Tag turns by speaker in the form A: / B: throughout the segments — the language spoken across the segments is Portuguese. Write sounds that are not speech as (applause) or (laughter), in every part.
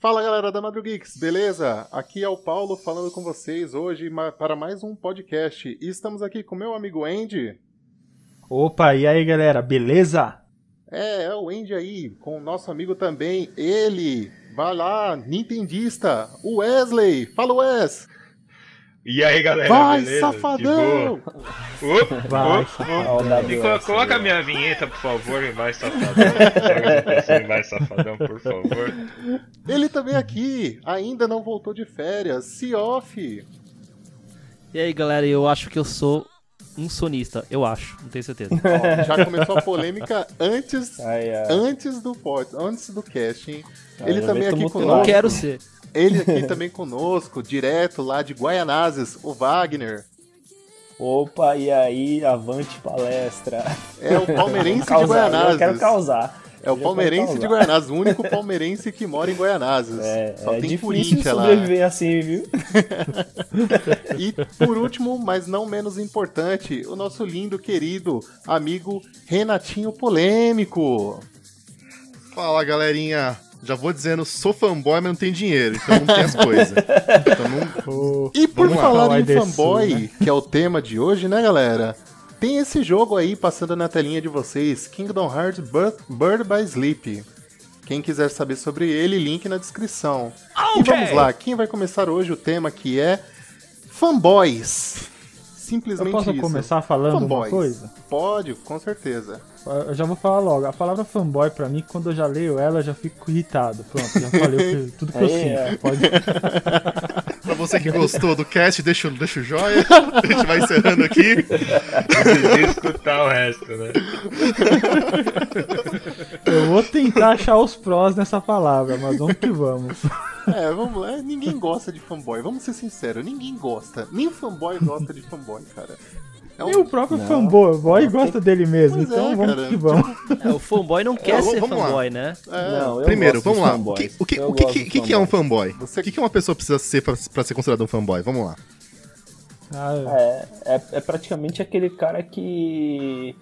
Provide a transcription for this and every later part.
A: Fala galera da Madru Geeks, beleza? Aqui é o Paulo falando com vocês hoje para mais um podcast. E estamos aqui com meu amigo Andy.
B: Opa, e aí galera, beleza?
A: É, é o Andy aí, com o nosso amigo também, ele. Vai lá, Nintendista, o Wesley. Fala, Wes!
C: E aí, galera,
A: Vai,
C: beleza?
A: safadão!
C: Opa,
B: Vai,
C: opa. Co- coloca a minha vinheta, por favor, e vai, safadão. Joga vai, safadão, por favor.
A: Ele também aqui, ainda não voltou de férias, Seoff.
D: E aí, galera, eu acho que eu sou um sonista. Eu acho, não tenho certeza. (laughs)
A: Ó, já começou a polêmica antes,
E: Ai, ai.
A: antes do pod, antes do casting. Ele
E: já
A: também aqui conosco.
D: Não quero ser.
A: Ele aqui também conosco, direto lá de Guaianazes, o Wagner.
E: Opa, e aí, avante palestra.
A: É o palmeirense de Guaianazes.
E: Eu quero causar.
A: É o palmeirense de. Guaianazes, o único (laughs) palmeirense que mora em Guaianazes.
E: É,
A: Só
E: é
A: tem
E: difícil
A: Corinthians lá.
E: sobreviver assim, viu? (laughs)
A: E por último, mas não menos importante, o nosso lindo, querido amigo Renatinho Polêmico.
F: Fala galerinha, já vou dizendo, sou fanboy, mas não tenho dinheiro, então não tem as coisas. (laughs) Então não...
A: E por
F: Vamos
A: falar em fanboy,
B: né?
A: que é o tema de hoje, né, galera? Tem esse jogo aí passando na telinha de vocês, Kingdom Hearts Bird, by Sleep. Quem quiser saber sobre ele, link na descrição. E vamos lá, quem vai começar hoje o tema que é fanboys.
B: Eu
A: Simplesmente
B: posso
A: isso.
B: começar falando uma
A: fanboys.
B: coisa?
A: Pode, com certeza.
B: Eu já vou falar logo. A palavra fanboy, pra mim, quando eu já leio ela, eu já fico irritado. Pronto, já falei o tudo que eu
E: Aí,
B: sinto.
E: é.
B: Pode... (laughs)
F: Pra você que gostou do cast, deixa, o- deixa o joia. A gente vai encerrando aqui.
C: Preciso escutar o resto, né?
B: Eu vou tentar achar os prós nessa palavra, mas vamos que vamos.
A: É, vamos lá. Ninguém gosta de fanboy. Vamos ser sinceros, ninguém gosta. Nem fanboy gosta de fanboy, cara. É
B: Nem o próprio fanboy boy gosta dele mesmo,
A: Pois
B: então
A: é,
B: vamos
A: cara.
B: que vamos.
D: É, o fanboy não quer
F: Vamos-
D: ser
F: vamos lá.
D: fanboy, né?
E: Não, eu
F: Primeiro, vamos lá. O que, o que,
E: Eu
F: o que, que, que é um fanboy?
A: Você-
F: O que, que uma pessoa precisa ser pra, pra ser considerado um fanboy? Vamos lá.
B: Ah,
E: É, é, é praticamente aquele cara que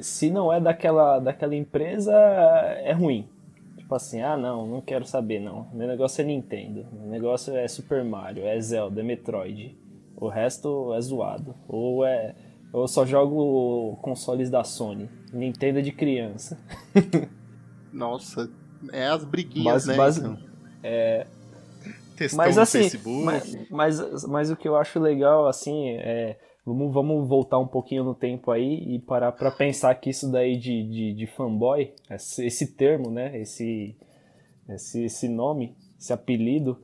E: se não é daquela, daquela empresa, é ruim. Tipo assim, ah não, não quero saber não. Meu negócio é Nintendo. Meu negócio é Super Mario, é Zelda, é Metroid. O resto é zoado. Ou é. Eu só jogo consoles da Sony. Nintendo é de criança. (laughs)
A: Nossa, é as briguinhas,
E: Mas-
A: né?
E: mas-
A: então.
F: Textão
E: Mas
F: no
E: assim,
F: Facebook.
E: mas, mas, mas o que eu acho legal, assim, é. Vamos, vamos voltar um pouquinho no tempo aí e parar pra pensar que isso daí de, de, de fanboy, esse, esse termo, né? Esse, esse, esse nome, esse apelido,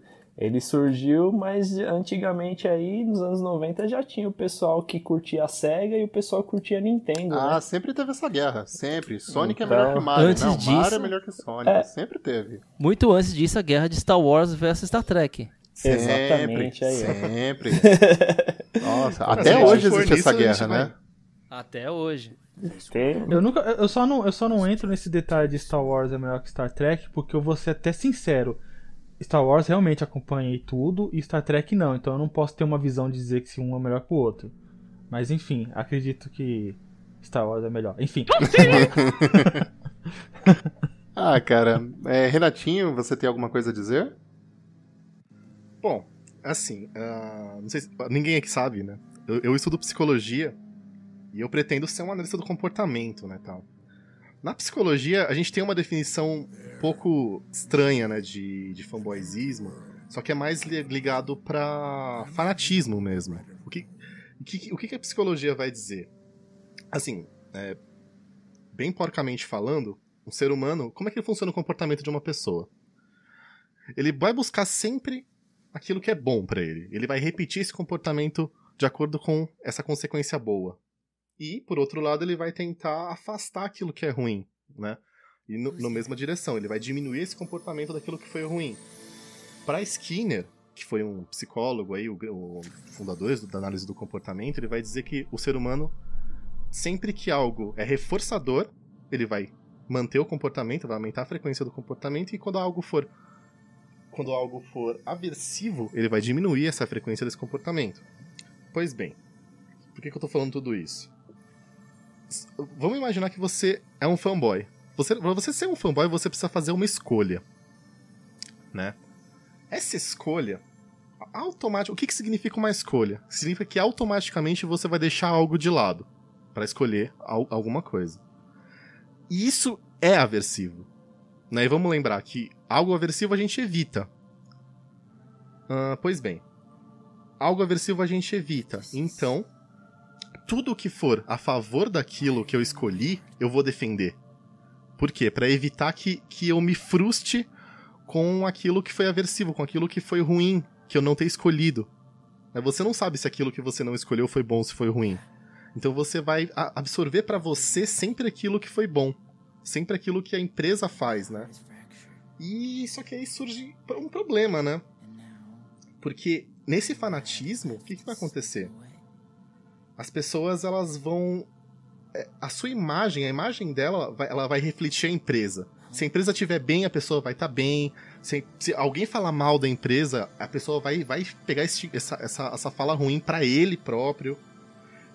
E: ele surgiu, mas antigamente aí, nos anos 90, já tinha o pessoal que curtia a SEGA e o pessoal que curtia a Nintendo,
A: Ah,
E: né?
A: sempre teve essa guerra, sempre. Sonic é
E: Então,
A: melhor que Mario.
D: antes
A: não, Mario
D: disso-
A: é melhor que Sonic.
E: É.
A: Sempre teve.
D: Muito antes disso, a guerra de Star Wars versus Star Trek.
A: Sempre,
E: Exatamente, aí,
A: sempre. (laughs) Nossa, até hoje existe essa guerra,
F: vai-
A: né?
D: Até hoje.
E: Tem-
B: Eu nunca, eu só não, eu só não entro nesse detalhe de Star Wars é melhor que Star Trek, porque eu vou ser até sincero. Star Wars realmente acompanhei tudo e Star Trek não, então eu não posso ter uma visão de dizer que se um é melhor que o outro. Mas enfim, acredito que Star Wars é melhor. Enfim, (laughs)
A: Ah, cara. É, Renatinho, você tem alguma coisa a dizer?
F: Bom, assim, ah, não sei se, ninguém aqui sabe, né? Eu, eu estudo psicologia e eu pretendo ser um analista do comportamento, né, tal. Na psicologia, a gente tem uma definição um pouco estranha, né, de, de fanboyzismo, só que é mais li- ligado pra fanatismo mesmo. O que, o que, o que a psicologia vai dizer? Assim, é, bem porcamente falando, um ser humano, como é que funciona o comportamento de uma pessoa? Ele vai buscar sempre aquilo que é bom pra ele. Ele vai repetir esse comportamento de acordo com essa consequência boa. E, por outro lado, ele vai tentar afastar aquilo que é ruim, né? E no, na mesma direção, ele vai diminuir esse comportamento daquilo que foi ruim. Para Skinner, que foi um psicólogo aí, o, o fundador da análise do comportamento, ele vai dizer que o ser humano, sempre que algo é reforçador, ele vai manter o comportamento, vai aumentar a frequência do comportamento, e quando algo for quando algo for aversivo, ele vai diminuir essa frequência desse comportamento. Pois bem, por que, que eu tô falando tudo isso? Vamos imaginar que você é um fanboy. Você, pra você ser um fanboy, você precisa fazer uma escolha. né? Essa escolha, automática, o que, que significa uma escolha? Significa que automaticamente você vai deixar algo de lado para escolher al alguma coisa. E isso é aversivo. Né? E vamos lembrar que algo aversivo a gente evita. Uh, pois bem, algo aversivo a gente evita. Então, tudo que for a favor daquilo que eu escolhi, eu vou defender. Por quê? Para evitar que, que eu me frustre com aquilo que foi aversivo, com aquilo que foi ruim, que eu não ter escolhido. Você não sabe se aquilo que você não escolheu foi bom ou se foi ruim. Então você vai absorver para você sempre aquilo que foi bom, sempre aquilo que a empresa faz, né? E só que aí surge um problema, né? Porque nesse fanatismo, o que, que vai acontecer? As pessoas elas vão é, a sua imagem, a imagem dela, ela vai refletir a empresa. Se a empresa estiver bem, a pessoa vai estar tá bem. Se, se, alguém falar mal da empresa, a pessoa vai, vai pegar esse, essa, essa, essa fala ruim para ele próprio.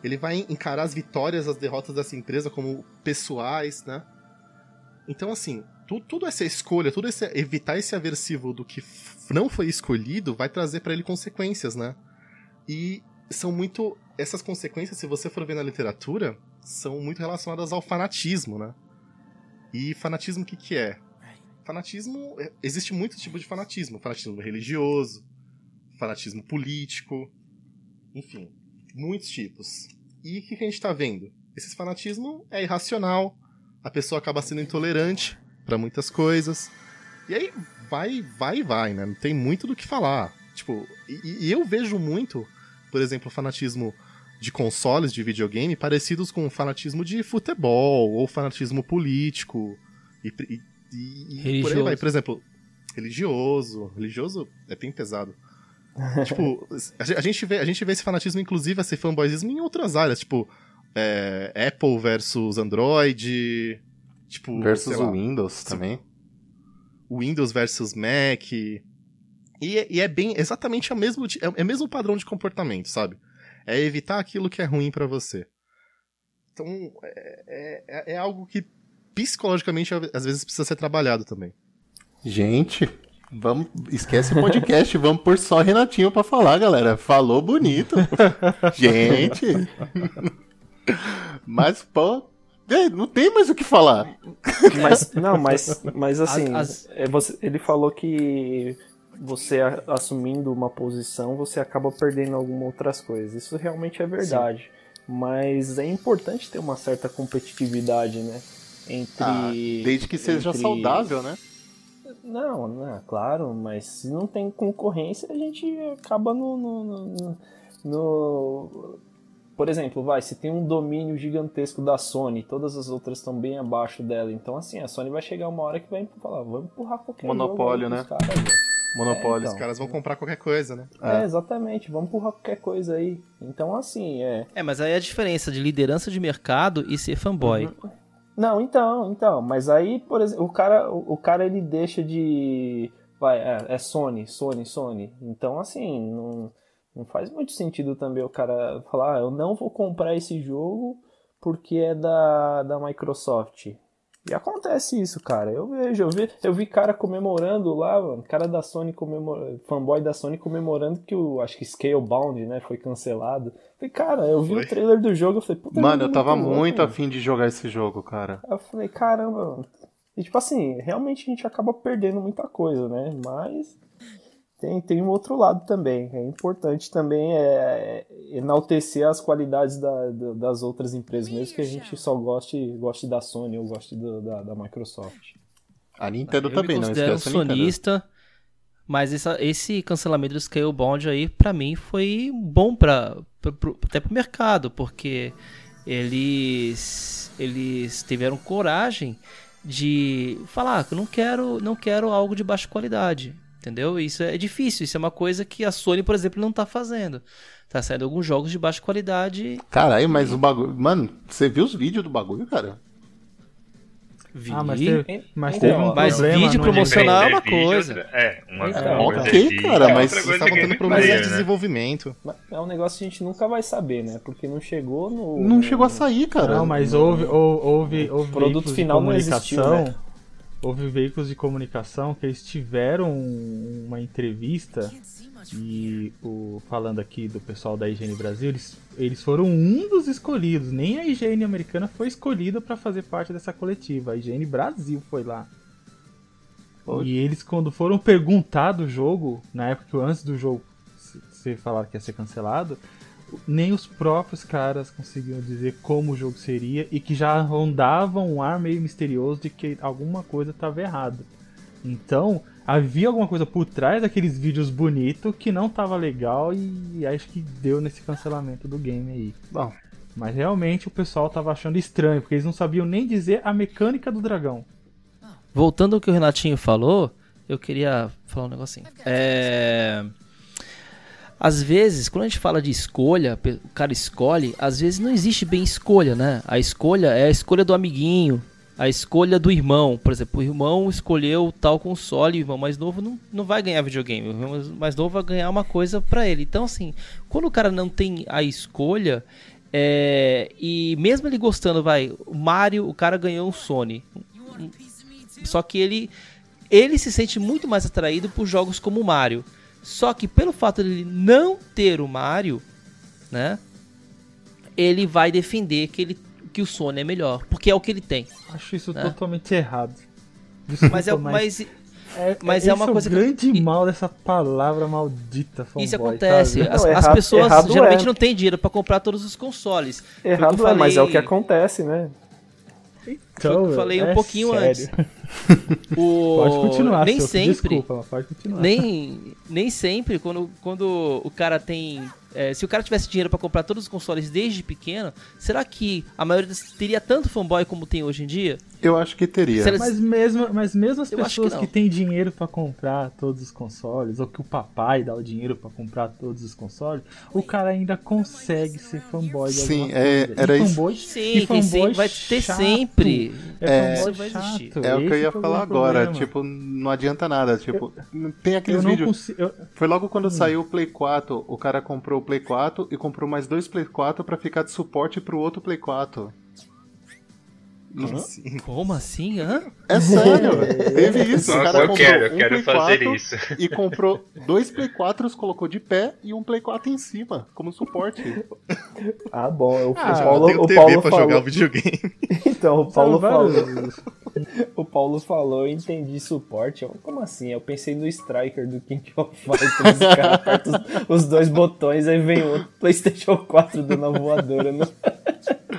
F: Ele vai encarar as vitórias, as derrotas dessa empresa como pessoais, né? Então, assim, tu, tudo essa escolha, tudo esse evitar esse aversivo do que não foi escolhido, vai trazer para ele consequências, né? E são muito. Essas consequências, se você for ver na literatura, são muito relacionadas ao fanatismo, né? E fanatismo o que, que é? Fanatismo. É, existe muito tipo de fanatismo. Fanatismo religioso, fanatismo político, enfim, muitos tipos. E o que, que a gente está vendo? Esse fanatismo é irracional, a pessoa acaba sendo intolerante para muitas coisas. E aí vai, vai, vai, né? Não tem muito do que falar. Tipo, e, e eu vejo muito, por exemplo, o fanatismo de consoles de videogame parecidos com o fanatismo de futebol ou fanatismo político e, e, e por aí vai. Por exemplo, religioso. Religioso é bem pesado. (laughs) tipo, a gente, vê, a gente vê esse fanatismo, inclusive, esse fanboyismo em outras áreas, tipo, é, Apple versus Android. Tipo,
A: versus o Windows também.
F: Windows versus Mac. E, e é bem exatamente o mesmo, é, é o mesmo padrão de comportamento, sabe? É evitar aquilo que é ruim para você. Então, é, é, é, algo que psicologicamente às vezes precisa ser trabalhado também.
A: Gente, vamos esquece o podcast, (laughs) vamos por só Renatinho para falar, galera. Falou bonito. (laughs) Gente. Mas pô, não tem mais o que falar.
E: Mas não, mas mas assim, as, as... É, você, ele falou que você assumindo uma posição, você acaba perdendo algumas outras coisas. Isso realmente é verdade. Sim. Mas é importante ter uma certa competitividade, né? Entre. Ah,
A: desde que seja entre... saudável, né?
E: Não, não, claro, mas se não tem concorrência, a gente acaba no, no, no, no por exemplo, vai, se tem um domínio gigantesco da Sony, todas as outras estão bem abaixo dela, então assim, a Sony vai chegar uma hora que vai falar, vamos empurrar qualquer
A: monopólio, né? Caras, monopólio. É, então.
F: Os caras vão comprar qualquer coisa, né?
E: É, é, exatamente. Vamos empurrar qualquer coisa aí. Então, assim, é.
D: É, mas aí é a diferença de liderança de mercado e ser fanboy. Uhum.
E: Não, então, então. Mas aí, por exemplo, o cara, o, cara ele deixa de. Vai, é, é Sony, Sony, Sony. Então, assim, não, não faz muito sentido também o cara falar, ah, eu não vou comprar esse jogo porque é da, da Microsoft. E acontece isso, cara. Eu vejo, eu vi, eu vi cara comemorando lá, mano, cara da Sony comemorando, fanboy da Sony comemorando que o, acho que Scalebound, né, foi cancelado. Falei, cara, eu vi foi. o trailer do jogo, eu falei,
A: puta Mano, eu tava muito afim de jogar esse jogo, cara.
E: Eu falei, caramba, mano. E tipo assim, realmente a gente acaba perdendo muita coisa, né? Mas tem, tem um outro lado também. É importante também é, é enaltecer as qualidades da, da, das outras empresas, mesmo que a gente só goste, goste da Sony ou goste do, da, da Microsoft.
A: A Nintendo eu também, não esquece
D: um sonista, mas essa, esse cancelamento do Scalebound aí, para mim, foi bom pra, pra, pro, até pro mercado, porque eles, eles tiveram coragem de falar que ah, eu não quero, não quero algo de baixa qualidade entendeu? Isso é difícil, isso é uma coisa que a Sony, por exemplo, não tá fazendo. Tá saindo alguns jogos de baixa qualidade.
A: Caralho, mas o bagulho. Mano, você viu os vídeos do bagulho, cara?
D: Vi. Ah, mas teve, mas teve um mas vídeo promocional é uma coisa.
C: É, uma
A: é, coisa. Ok, de... cara, mas
F: vocês estavam tendo problemas de né? desenvolvimento.
E: É um negócio que a gente nunca vai saber, né? Porque não chegou no.
A: Não chegou a sair, cara.
B: Não, mas houve, houve, houve, houve
E: produto final não existiu, né?
B: Houve veículos de comunicação que eles tiveram uma entrevista e o, falando aqui do pessoal da IGN Brasil, eles, eles foram um dos escolhidos. Nem a IGN americana foi escolhida para fazer parte dessa coletiva. A IGN Brasil foi lá. Poxa. E eles, quando foram perguntar do jogo, na época antes do jogo ser falar que ia ser cancelado, nem os próprios caras conseguiam dizer como o jogo seria e que já rondavam um ar meio misterioso de que alguma coisa estava errada. Então, havia alguma coisa por trás daqueles vídeos bonitos que não tava legal e acho que deu nesse cancelamento do game aí. Bom, mas realmente o pessoal tava achando estranho, porque eles não sabiam nem dizer a mecânica do dragão.
D: Voltando ao que o Renatinho falou, eu queria falar um negocinho. É às vezes, quando a gente fala de escolha, o cara escolhe, às vezes não existe bem escolha, né? A escolha é a escolha do amiguinho, a escolha do irmão. Por exemplo, o irmão escolheu tal console, o irmão mais novo não, não vai ganhar videogame, o irmão mais novo vai ganhar uma coisa para ele. Então, assim, quando o cara não tem a escolha, é, e mesmo ele gostando, vai, o Mario, o cara ganhou um Sony. Só que ele, ele se sente muito mais atraído por jogos como o Mario. Só que pelo fato de ele não ter o Mario, né? Ele vai defender que, ele, que o Sony é melhor, porque é o que ele tem.
B: Acho isso né? totalmente errado.
D: Desculpa, mas é, mas,
B: é, mas é, é uma coisa é o grande que... mal dessa palavra maldita. Fanboy,
D: isso acontece. As, não, as pessoas geralmente é. não têm dinheiro para comprar todos os consoles.
E: Errado falei... é, mas é o que acontece, né?
D: Então, eu falei um é pouquinho
B: sério.
D: antes. (laughs) O...
B: Pode continuar,
D: nem
B: seu,
D: sempre.
B: Desculpa, pode continuar.
D: Nem, nem sempre, quando, quando o cara tem é, se o cara tivesse dinheiro para comprar todos os consoles desde pequeno, será que a maioria teria tanto fanboy como tem hoje em dia?
A: Eu acho que teria.
B: Mas, mesmo, mas mesmo as Eu pessoas que, que têm dinheiro para comprar todos os consoles, ou que o papai dá o dinheiro para comprar todos os consoles, o cara ainda consegue ser fanboy de
A: Sim, é, era
D: e fanboy,
A: isso.
D: Sim, e fanboy vai ter
B: chato.
D: sempre.
A: É, é, vai existir. é o que eu ia falar agora. Tipo, não adianta nada. Tipo, eu, tem aqueles vídeos. Consigo, eu... Foi logo quando hum. saiu o Play 4, o cara comprou Play 4 e comprou mais dois Play 4 para ficar de suporte pro outro Play 4.
D: Assim. Como assim? Hã?
A: É sério, teve isso.
C: Nossa,
A: o cara
C: eu quero, eu um quero Play fazer 4 isso.
A: E comprou dois Play 4, colocou de pé e um Play 4 em cima, como suporte.
E: Ah, bom. O,
F: ah,
E: Paulo,
F: eu tenho
E: o
F: TV
E: Paulo
F: pra
E: falou...
F: jogar o videogame. (laughs)
E: então, o Paulo falou. O Paulo falou, eu entendi suporte. Eu, como assim? Eu pensei no Striker do King of Fighters. o cara aperta os, os, dois botões, aí vem o PlayStation 4 dando a voadora. No...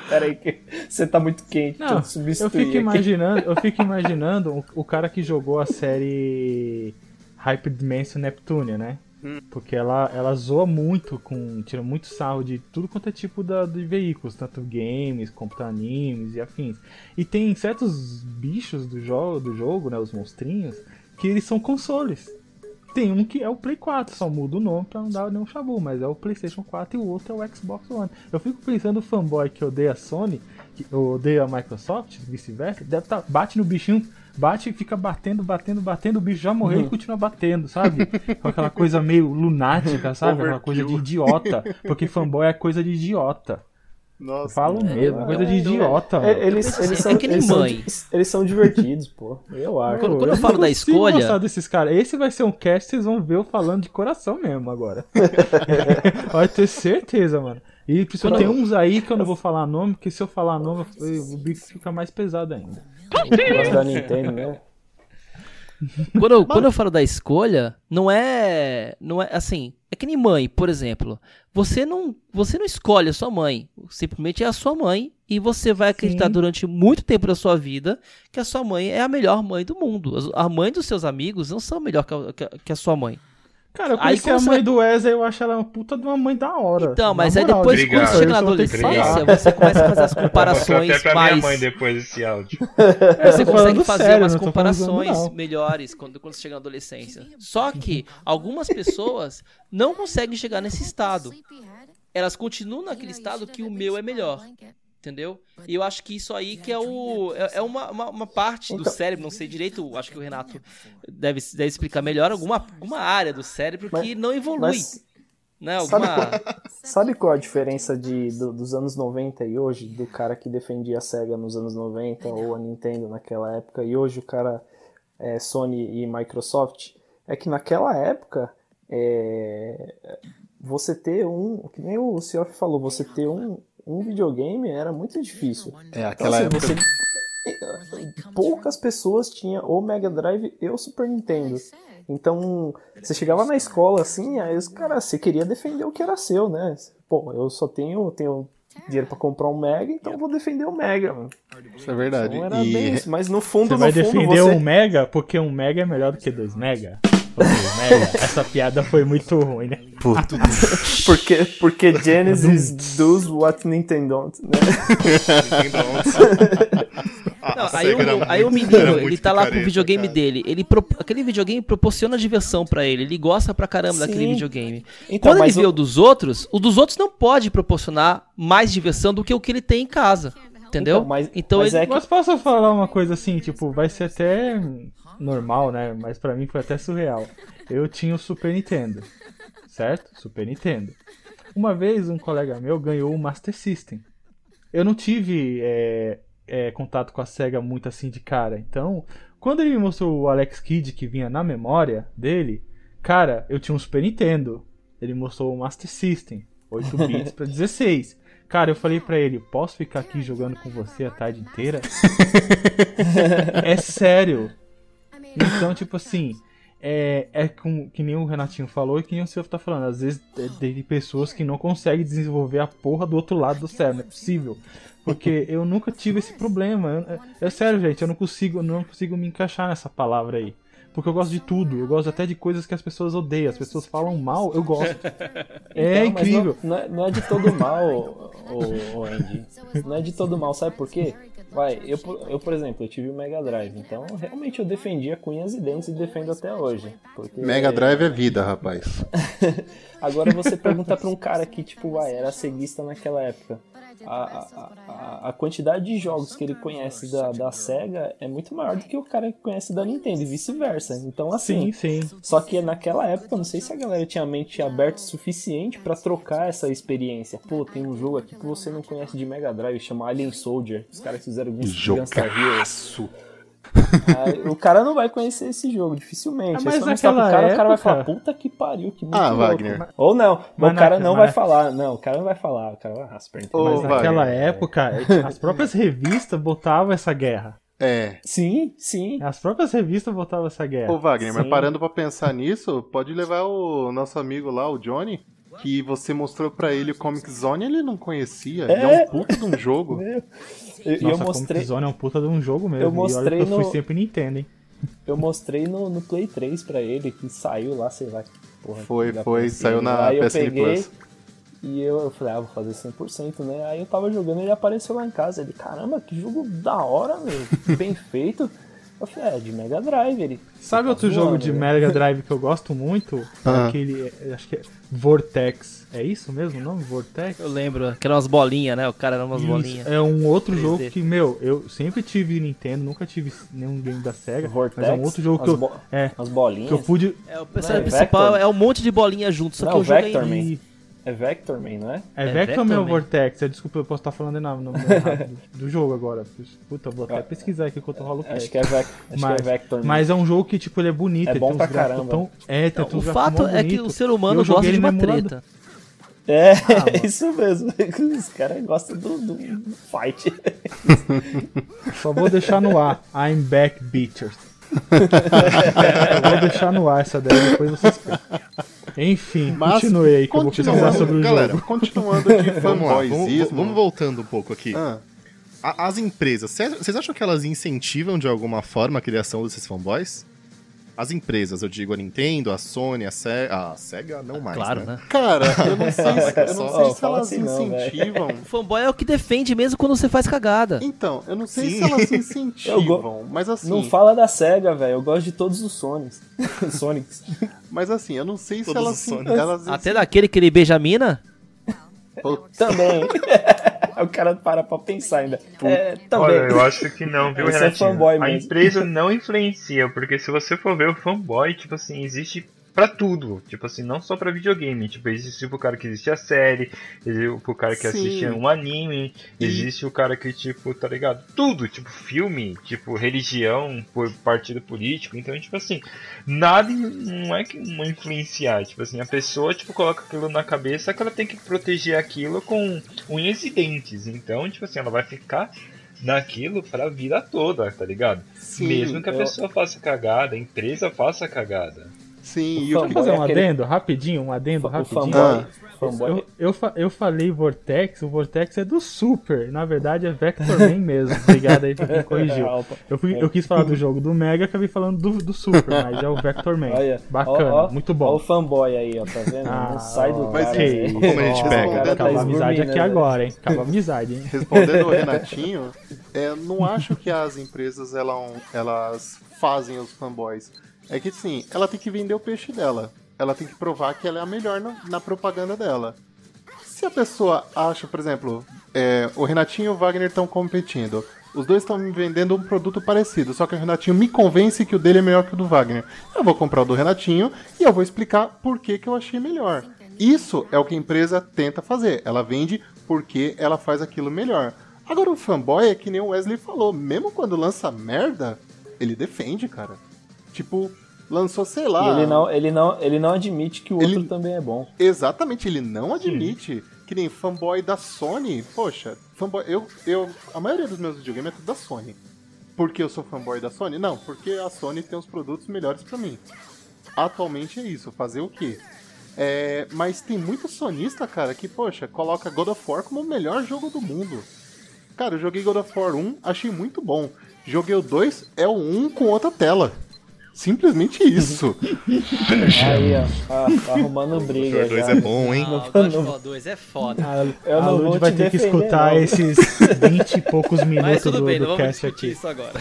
E: Peraí, que você tá muito quente.
B: Não, eu fico imaginando, eu fico imaginando o, o, cara que jogou a série Hyper Dimension Neptunia, né? Hum. Porque ela, ela zoa muito, com tira muito sarro de tudo quanto é tipo da, de veículos, tanto games, computadores animes e afins. E tem certos bichos do jogo, do jogo, né, os monstrinhos, que eles são consoles. Tem um que é o Play 4, só muda o nome pra não dar nenhum chabu, mas é o PlayStation 4 e o outro é o Xbox One. Eu fico pensando o fanboy que odeia a Sony, que odeia a Microsoft, vice-versa, deve tá, bate no bichinho, bate e fica batendo, batendo, batendo, o bicho já morreu uhum. e continua batendo, sabe? Com aquela coisa meio lunática, sabe? Aquela coisa de idiota. Porque fanboy é coisa de idiota. Nossa, falo é, mesmo, coisa de idiota.
E: É, eles, eles, são, é eles, são, eles são divertidos, pô. Eu acho.
D: Quando, quando eu, eu falo da escolha.
B: gostar desses caras. Esse vai ser um cast, vocês vão ver eu falando de coração mesmo agora. (laughs) Pode ter certeza, mano. E tem uns aí que eu não vou falar nome, porque se eu falar nome, o bico fica mais pesado ainda.
E: Gosto da Nintendo, né?
D: quando, eu, quando eu falo da escolha, não é. Não é assim. É que nem mãe, por exemplo. Você não, você não escolhe a sua mãe. Simplesmente é a sua mãe. E você vai acreditar Sim. durante muito tempo da sua vida que a sua mãe é a melhor mãe do mundo. A mãe dos seus amigos não são melhor que a, que a sua mãe.
B: Cara, eu conheci aí, a mãe vai... do Wesley, eu acho ela uma puta de uma mãe da hora.
D: Então, mas aí depois, Obrigado. quando chega na adolescência, você começa a fazer as (laughs) comparações
C: até pra
D: mais...
C: minha mãe depois desse áudio.
D: É, (laughs) você consegue fazer sério, umas comparações melhores quando, quando você chega na adolescência. Só que algumas pessoas não conseguem chegar nesse estado. Elas continuam naquele estado que o meu é melhor entendeu? E eu acho que isso aí que é o é, é uma, uma, uma, parte do então- cérebro, não sei direito, acho que o Renato deve, deve explicar melhor alguma, alguma área do cérebro mas, que não evolui.
E: Mas,
D: Né?
E: Sabe
D: Alguma...
E: Sabe qual a diferença de, do- dos anos 90 e hoje? Do cara que defendia a SEGA nos anos 90 ou a Nintendo naquela época e hoje o cara é Sony e Microsoft? É que naquela época é, você ter um, que nem o Cioff falou, você ter um, um videogame era muito difícil.
A: É,
E: Então,
A: aquela
E: assim,
A: época.
E: você- poucas pessoas tinham o Mega Drive e o Super Nintendo. Então, você chegava na escola assim, aí os caras, você queria defender o que era seu, né? Pô, eu só tenho, tenho dinheiro pra comprar um Mega, então eu vou defender o Mega, mano.
A: Isso é verdade.
E: Então era
A: E
E: bem isso, mas no fundo,
B: Você
E: no
B: vai
E: fundo,
B: defender
E: você...
B: um mega porque um mega é melhor do que dois mega? Mega? (laughs) Essa piada foi muito ruim, né?
E: Porque, porque (laughs) Genesis does what Nintendo don't, né? (laughs)
D: Não, aí, o, aí o menino, ele tá lá com o videogame
F: cara.
D: dele. Ele pro- Aquele videogame proporciona diversão pra ele. Ele gosta pra caramba daquele
E: Sim.
D: videogame.
E: Então,
D: Quando ele vê
E: o-
D: o dos outros, o dos outros não pode proporcionar mais diversão do que o que ele tem em casa. Entendeu?
E: Então, mas-
D: Então
E: mas
D: ele.
E: é que-
B: Mas posso falar uma coisa assim, tipo, vai ser até normal, né? Mas pra mim foi até surreal. Eu tinha o Super Nintendo, certo? Super Nintendo. Uma vez um colega meu ganhou o Master System. Eu não tive é, é, contato com a SEGA muito assim de cara. Então, quando ele me mostrou o Alex Kidd que vinha na memória dele, cara, eu tinha um Super Nintendo. Ele mostrou o Master System, 8 (laughs) bits pra 16. Cara, eu falei pra ele, posso ficar aqui jogando com você a tarde inteira? (laughs) é sério. Então, tipo assim, é, é com, que nem o Renatinho falou e que nem o Silvio tá falando. Às vezes é, tem pessoas que não conseguem desenvolver a porra do outro lado do cérebro, não é possível. Porque eu nunca tive esse problema. É sério, gente, eu não consigo, não consigo me encaixar nessa palavra aí. Porque eu gosto de tudo, eu gosto até de coisas que as pessoas odeiam. As pessoas falam mal, eu gosto. (laughs) É
E: Então,
B: incrível.
E: Não, não é, não é de todo mal, o, Andy. Não é de todo mal, sabe por quê? Vai, eu, por- eu, por exemplo, eu tive o Mega Drive, então realmente eu defendia com unhas e dentes e defendo até hoje. Porque
A: Mega Drive é vida, rapaz. (laughs)
E: Agora você pergunta pra um cara que, tipo, vai, era ceguista naquela época. A, a, a, a quantidade de jogos que ele conhece da, da SEGA é muito maior do que o cara que conhece da Nintendo e vice-versa. Então, assim,
B: Sim, sim.
E: só que naquela época, não sei se a galera tinha a mente aberta o suficiente pra trocar essa experiência. Pô, tem um jogo aqui que você não conhece de Mega Drive, chama Alien Soldier. Os caras fizeram Guns Star O cara não vai conhecer esse jogo, dificilmente.
B: Ah, mas
E: pro
B: naquela
E: cara, o cara vai
B: época-
E: falar, puta que pariu, que muito
A: Ah,
E: louco.
A: Wagner.
E: Ou não,
B: Mas
E: o cara não
B: mas-
E: vai falar. Não, o cara não vai falar. O cara vai Super Nintendo.
A: Ô,
B: Mas
E: Mas-
B: naquela
A: Wagner.
B: época, as próprias revistas botavam essa guerra.
A: É.
E: Sim, sim.
B: As próprias revistas botavam essa guerra.
A: Ô, Wagner, mas
E: Sim.
A: parando pra pensar nisso, pode levar o nosso amigo lá, o Johnny, que você mostrou pra ele o Comic Zone ele não conhecia. É
E: É.
A: um puta de um jogo. (laughs)
E: E e eu
B: Nossa,
E: mostrei,
B: Comic Zone é um puta de um jogo mesmo.
E: Eu
B: e olha
E: mostrei
B: eu fui
E: no-
B: sempre Nintendo, hein?
E: eu mostrei no, no Play 3 pra ele, que saiu lá, sei lá. Porra,
A: Foi, foi, saiu na
E: Aí eu
A: PSN
E: peguei
A: Plus.
E: e eu, eu falei, ah, vou fazer 100%, né? Aí eu tava jogando e ele apareceu lá em casa. Ele, caramba, que jogo da hora, meu. Bem (laughs) feito. Eu falei, é, de Mega Drive. Ele,
B: Sabe
E: tá
B: outro jogo de
E: né?
B: Mega Drive que eu gosto muito? (laughs)
A: Ah.
B: Aquele, é, acho que é Vortex. É isso mesmo o nome? Vortex?
D: Eu lembro que eram umas bolinhas, né? O cara era umas
B: Isso,
D: bolinhas.
B: É um outro
D: 3D.
B: jogo que, meu, eu sempre tive Nintendo, nunca tive nenhum game da SEGA.
E: Vortex,
B: mas é um outro jogo que
E: as
B: eu,
E: bo-
B: é,
E: As
B: que
E: bolinhas.
B: eu pude.
D: É, o personagem
E: Não, é
D: principal
E: Vector.
D: é um monte de bolinha junto, só
E: Não,
D: que o jogo
E: Vector,
D: é.
E: É Vectorman, não é?
B: É,
D: É
B: Vector ou? Vortex? É, desculpa, eu posso estar falando no, no, (laughs) do, do jogo agora. Puta, eu vou até pesquisar aqui enquanto eu rolo o
E: Acho
B: cast.
E: que é, Vec... Acho
B: Mas,
E: que é Vectorman.
B: mas é um jogo que, tipo, ele é bonito.
E: É
B: ele
E: bom
B: tem uns
E: pra caramba.
B: Tão... É, tem
D: Não, o fato é que o ser humano
B: eu
D: gosta de uma treta.
E: É, (laughs)
B: mano.
E: isso mesmo. (laughs) Os caras gostam do, do fight.
B: Só vou deixar no ar. I'm back, bitches. eu vou deixar no ar essa daí, depois vocês pensam. Enfim,
A: Mas,
B: continue aí que eu vou
A: continuando,
B: pesquisar sobre o
F: galera,
B: jogo.
A: Continuando de (laughs)
F: vamos,
A: fanboyzismo.
F: vamos voltando um pouco aqui.
A: Ah,
F: A- As empresas, cê- vocês acham que elas incentivam de alguma forma a criação desses fanboys? As empresas, eu digo a Nintendo, a Sony, a, Se a Sega, não mais.
D: Claro,
F: né?
D: né?
A: cara, eu não (laughs) sei, se- eu não sei se elas
E: assim não,
A: incentivam. (laughs)
D: O fanboy é o que defende mesmo quando você faz cagada.
A: Então, eu não sei
F: Sim.
A: se elas (laughs) incentivam, mas assim,
E: Não fala da SEGA, velho. Eu gosto de todos os Sonics. Sonics.
A: mas assim, eu não sei se
F: Todos
A: elas,
F: os Sonics.
A: elas
D: Até daquele que ele beija a mina?
E: Também. (laughs) o cara para pra pensar ainda. É, também.
C: Olha, eu acho que não, viu,
E: é
C: Renatinho? a
E: mesmo.
C: empresa não influencia, porque se você for ver o fanboy, tipo assim, existe pra tudo. Tipo assim, não só pra videogame. Tipo, existe pro cara que assiste a série, existe pro cara que
A: Sim.
C: assiste um anime,
A: E-
C: existe o cara que, tipo, tá ligado? Tudo, tipo, filme, tipo, religião, por partido político. Então, tipo assim, nada não é que não influenciar. Tipo assim, a pessoa, tipo, coloca aquilo na cabeça que ela tem que proteger aquilo com unhas e dentes. Então, tipo assim, ela vai ficar naquilo pra vida toda, tá ligado?
A: Sim,
C: Mesmo que a
E: eu-
C: pessoa faça cagada, a empresa faça cagada.
A: Sim,
E: O
A: e o que
B: fazer um
E: aquele-
B: adendo rapidinho, um adendo
E: O
B: rapidinho.
A: Ah.
B: Eu, eu, fa- eu falei Vortex, o Vortex é do Super. Na verdade é Vectorman mesmo. (laughs) Obrigado aí pra quem corrigiu. (laughs) Eu, fui- eu quis falar do jogo do Mega, acabei falando do, do Super, mas é o Vectorman.
E: Olha,
B: Bacana,
E: ó, ó,
B: muito
E: Ó o
B: bom.
E: fanboy aí, ó, tá vendo?
B: Ah,
E: Não sai do
A: Mas
E: cara.
A: que
E: velho.
B: isso,
F: como a gente
B: ó,
F: pega?
E: O tá
B: Acaba a amizade aqui
E: né,
B: agora, hein? Acaba a amizade, hein?
A: Respondendo o (laughs) Renatinho, é, não acho que as empresas elas, elas fazem os fanboys. É que sim, ela tem que vender o peixe dela. Ela tem que provar que ela é a melhor na, propaganda dela. Se a pessoa acha, por exemplo, é, o Renatinho e o Wagner estão competindo. Os dois estão me vendendo um produto parecido, só que o Renatinho me convence que o dele é melhor que o do Wagner. Eu vou comprar o do Renatinho e eu vou explicar por que, que eu achei melhor. Isso é o que a empresa tenta fazer. Ela vende porque ela faz aquilo melhor. Agora o fanboy é que nem o Wesley falou, mesmo quando lança merda, ele defende, cara. Tipo, lançou, sei lá.
E: E ele não, ele, não, ele não admite que o
A: Ele-
E: outro também é bom.
A: Exatamente, ele não admite que nem fanboy da Sony. Poxa, fanboy. Eu, eu, a maioria dos meus videogames é tudo da Sony. Por que eu sou fanboy da Sony? Não, porque a Sony tem os produtos melhores pra mim. Atualmente é isso, fazer o quê? É, mas tem muito sonista, cara, que, poxa, coloca God of War como o melhor jogo do mundo. Cara, eu joguei God of War 1, achei muito bom. Joguei o 2, é o 1 com outra tela. Simplesmente isso.
E: Aí, ó, (laughs) ah, arrumando briga.
F: O 2
E: já.
F: é bom, hein?
D: Ah, o War 2 é foda.
E: Eu
B: a
E: não
B: Lud
E: vou
B: vai
E: te
B: ter que escutar
E: não.
B: esses (laughs) 20 e poucos
D: Mas
B: minutos
D: tudo
B: do,
D: bem, não
B: do cast aqui.
D: isso agora.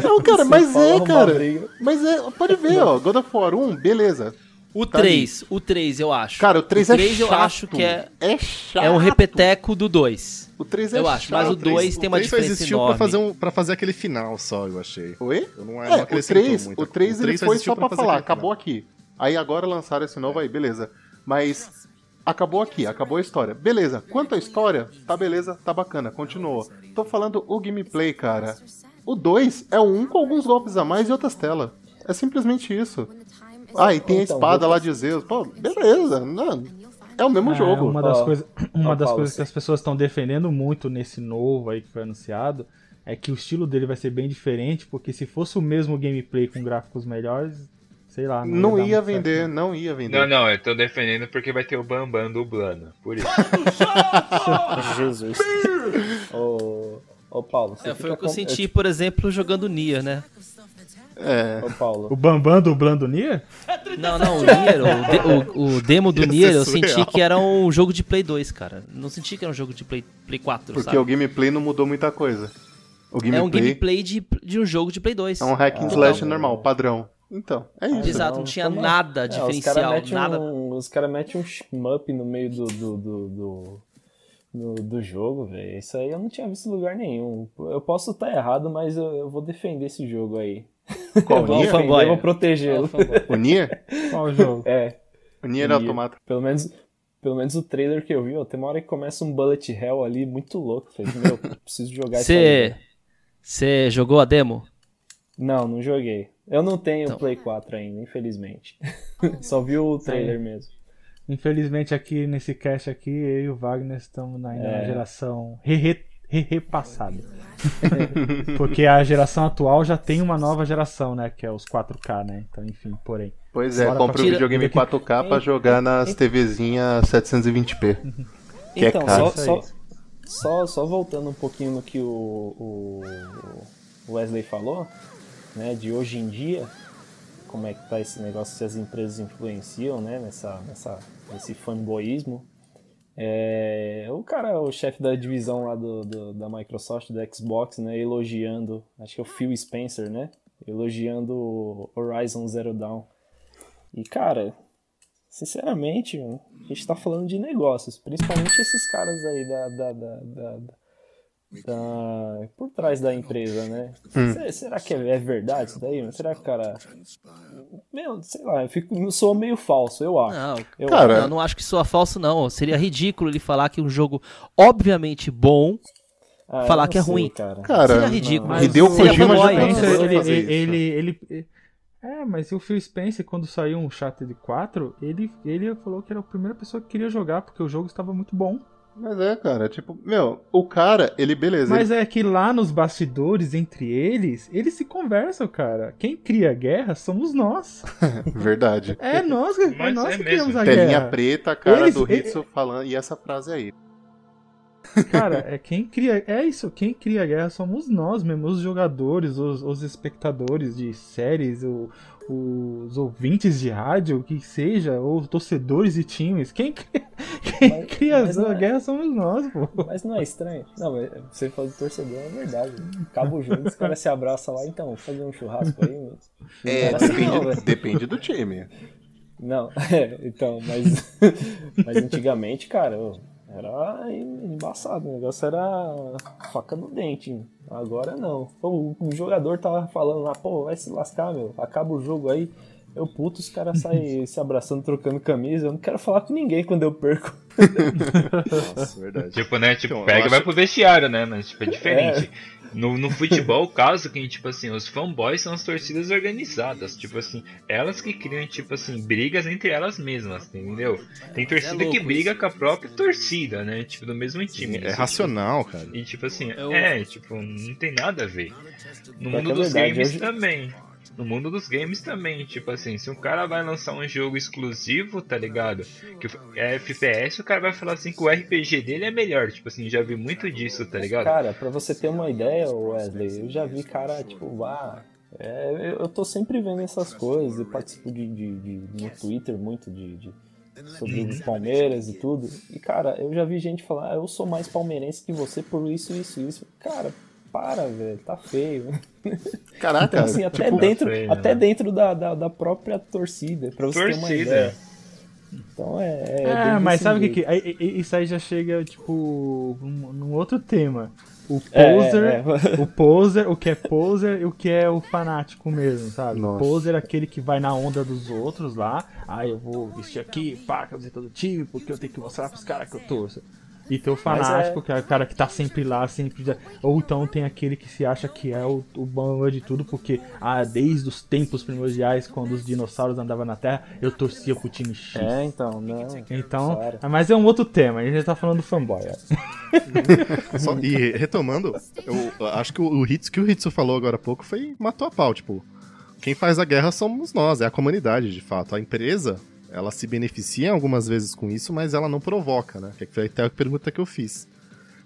A: Não, cara, mas
E: fala
A: é, cara. Mas é, pode ver, ó. God of War 1, beleza.
D: O
A: Tá
D: 3, o 3 eu acho.
A: Cara, o 3
D: o
A: é
D: 3
A: chato.
D: eu acho que é,
A: É chato.
D: é um repeteco do 2.
A: O 3 é
D: eu
A: chato.
D: acho, mas o
F: O três-
D: 2 tem uma
F: o
D: diferença
F: existiu
D: enorme.
F: Pra fazer, um, pra fazer aquele final só, eu achei.
A: Oi?
F: Eu não,
A: É,
F: não
A: o
F: acrescentou
A: 3,
F: muito.
A: o 3 ele
F: só
A: foi
F: existiu
A: só pra falar, acabou aqui. Aí agora lançaram esse novo aí, beleza. Mas acabou aqui, acabou a história. Beleza, quanto à história, tá beleza, tá bacana, continuou. Tô falando o gameplay, cara. O 2 é o 1 com alguns golpes a mais e outras telas. É simplesmente isso. Ah, e tem a
E: Então,
A: espada lá de Zeus. Pô, beleza, não, é o mesmo
B: Ah,
A: jogo.
B: Uma das,
E: Ó,
B: coisas, uma
E: ó,
B: das
E: Paulo,
B: coisas que as pessoas estão defendendo muito nesse novo aí que foi anunciado é que o estilo dele vai ser bem diferente, porque se fosse o mesmo gameplay com gráficos melhores, sei lá. Não,
A: Não
B: dar
A: ia
B: muito certo.
A: vender, não ia vender.
C: Não, não, eu tô defendendo porque vai ter o Bambam dublando. Por isso. (laughs)
E: Jesus. Ô, ô Paulo, você
D: É, foi o que eu
E: com-
D: senti, por exemplo, jogando Nier, né?
A: É.
E: Ô Paulo,
B: O Bambam dublando Nier?
D: Não, não, o Nier, o, de- o- o demo do
F: Ia
D: Nier, eu senti que era um jogo de Play 2, cara. Não senti que era um jogo de Play, Play 4,
A: Porque
D: sabe?
A: o gameplay não mudou muita coisa. O gameplay
D: É um gameplay de, de um jogo de Play 2.
A: é um hack and
E: Ah,
A: slash
E: não.
A: normal, padrão. Então, é isso.
D: Exato, não tinha
E: toma-
D: nada
E: É, os
D: diferencial,
E: caras metem
D: nada.
E: um, os cara metem um shmup no meio do, do, do, do, do- do jogo, velho. Isso aí eu não tinha visto em lugar nenhum. Eu posso estar errado, mas eu, eu vou defender esse jogo aí. (laughs)
A: Qual,
E: eu vou
A: Nier?
D: fanboy?
E: eu vou protegê-lo.
A: O Nier?
B: Qual o jogo?
E: É,
A: O Nier
E: Nier.
A: Automata.
E: pelo menos, pelo menos o trailer que eu vi, ó, tem uma hora que começa um bullet hell ali, muito louco. Eu Falei, meu, eu preciso jogar isso aí.
D: Você jogou a demo?
E: Não, não joguei. Eu não tenho
D: Então.
E: Play 4 ainda, infelizmente. (laughs) Só vi o trailer mesmo.
B: Infelizmente aqui nesse cast aqui, eu e o Wagner estamos ainda na
E: É.
B: geração re-re- re-repassada. (laughs) Porque a geração atual já tem uma nova geração, né? Que é os 4K, né? Então, enfim, porém.
A: Pois é, compra o videogame
B: Tira-
A: 4K pra jogar nas TVzinhas 720p. Que é
E: Então,
A: caro.
E: só, só, só, só voltando um pouquinho no que o, o o Wesley falou, né, de hoje em dia, como é que tá esse negócio, se as empresas influenciam, né, nessa, nessa, nesse fanboyismo. É, o cara, o chefe da divisão lá do, do- da Microsoft, do Xbox, né, elogiando, acho que é o Phil Spencer, né, elogiando o Horizon Zero Dawn. E, cara, sinceramente, a gente tá falando de negócios, principalmente esses caras aí da, da, da, da- da- tá por trás da empresa, né?
A: Hum.
E: Se- Será que é, é verdade isso daí? Será que o cara. Meu, sei lá, eu fico, sou meio falso, eu acho.
D: Não,
E: Eu
A: Cara,
D: eu não acho que soa falso, não. Seria ridículo ele falar que um jogo obviamente bom
E: Ah,
D: falar
E: não
D: que é
E: sei,
D: ruim.
E: Cara.
A: Cara,
D: seria ridículo.
E: mas
A: Hideo
D: Seria
A: Kojima já
B: ele,
A: isso.
B: ele, ele, ele- É, mas o Phil Spencer, quando saiu um Shattered 4, ele, ele falou que era a primeira pessoa que queria jogar, porque o jogo estava muito bom.
A: Mas é, cara, tipo, meu, o cara, ele, beleza,
B: Mas é que lá nos bastidores, entre eles, eles se conversam, cara. Quem cria a guerra somos nós.
A: ele... (laughs) verdade.
B: É nós, é
C: Mas
B: nós
C: é
B: que
C: mesmo.
B: criamos a
A: Telinha
B: guerra.
A: preta, a cara
B: Eles-
A: do
B: ele-
A: Hitsu falando, e essa frase aí.
B: Cara, é quem cria. É isso, quem cria a guerra somos nós mesmo, os jogadores, os, os espectadores de séries, o- os ouvintes de rádio, o que seja, ou os torcedores de times. Quem, cria- quem
E: Mas-
B: cria
E: mas
B: a
E: não é-
B: guerra somos nós, pô.
E: Mas não é estranho? Não, mas você falou de torcedor, é verdade. Cabo junto, os caras se abraçam lá, então, fazer um churrasco aí. mano.
A: É,
E: era assim, não,
A: depende, depende do time.
E: Não, (laughs) é, então, mas, mas antigamente, cara, era embaçado, o negócio era faca no dente. Agora não. O, o jogador tava falando lá, pô, vai se lascar, meu, acaba o jogo aí. Eu puto, os caras saem (laughs) se abraçando, trocando camisa. Eu não quero falar com ninguém quando eu perco.
F: Nossa, verdade.
C: Tipo, né? Tipo,
F: Então, eu
C: pega e
F: acho-
C: vai pro vestiário, né? Mas, tipo, é diferente. No, no futebol, o (laughs) caso que, tipo assim, os fanboys são as torcidas organizadas. Tipo assim, elas que criam, tipo assim, brigas entre elas mesmas, entendeu? Tem torcida
D: louco
C: que briga
D: isso.
C: com a própria torcida, né? Tipo, do mesmo time.
F: É
C: Isso,
F: racional, cara.
C: E tipo assim,
D: Eu-
C: é, tipo, não tem nada a ver. No mundo
E: é
C: dos
E: verdade,
C: games
E: hoje-
C: também. No mundo dos games também, tipo assim, se um cara vai lançar um jogo exclusivo, tá ligado? Que é FPS, o cara vai falar assim que o RPG dele é melhor. Tipo assim, já vi muito disso, tá ligado?
E: Cara, pra você ter uma ideia, Wesley, eu já vi cara, tipo, ah, é, eu, tô sempre vendo essas coisas, eu participo de, de- de- no Twitter muito de, de- sobre
C: Uhum.
E: os Palmeiras e tudo. E, cara, eu já vi gente falar, ah, eu sou mais palmeirense que você por isso, isso, isso. Cara, para, velho, tá feio.
A: Caraca,
E: Então, assim, até
A: tipo,
E: dentro,
C: feio,
E: até
C: né?
E: dentro da, da, da própria torcida, pra você ter uma
C: Torcida.
E: ideia. Então é. é
B: É,
E: bem
B: mas sabe o que que. aí- aí- Isso aí já chega, tipo, num, num outro tema. O
E: É,
B: poser,
E: é, é. (laughs)
B: o poser, o que é poser e o que é o fanático mesmo, sabe?
A: Nossa.
B: Poser é aquele que vai na onda dos outros lá. Ah, eu vou vestir aqui, pá, camiseta do time, porque eu tenho que mostrar pros caras que eu torço. E tem o fanático,
E: é-
B: que é o cara que tá sempre lá, sempre. Ou então tem aquele que se acha que é o, o bom de tudo, porque ah, desde os tempos primordiais, quando os dinossauros andavam na Terra, eu torcia pro time X.
E: É, então, não.
B: Então,
E: Claro.
B: mas é um outro tema, a gente já tá falando do fanboy. ó. (laughs)
F: Só- e retomando, eu acho que o, o Hitsu, que o Hitsu falou agora há pouco foi matou a pau, tipo, quem faz a guerra somos nós, é a comunidade, de fato. A empresa, ela se beneficia algumas vezes com isso, mas ela não provoca, né? Que foi até a pergunta que eu fiz.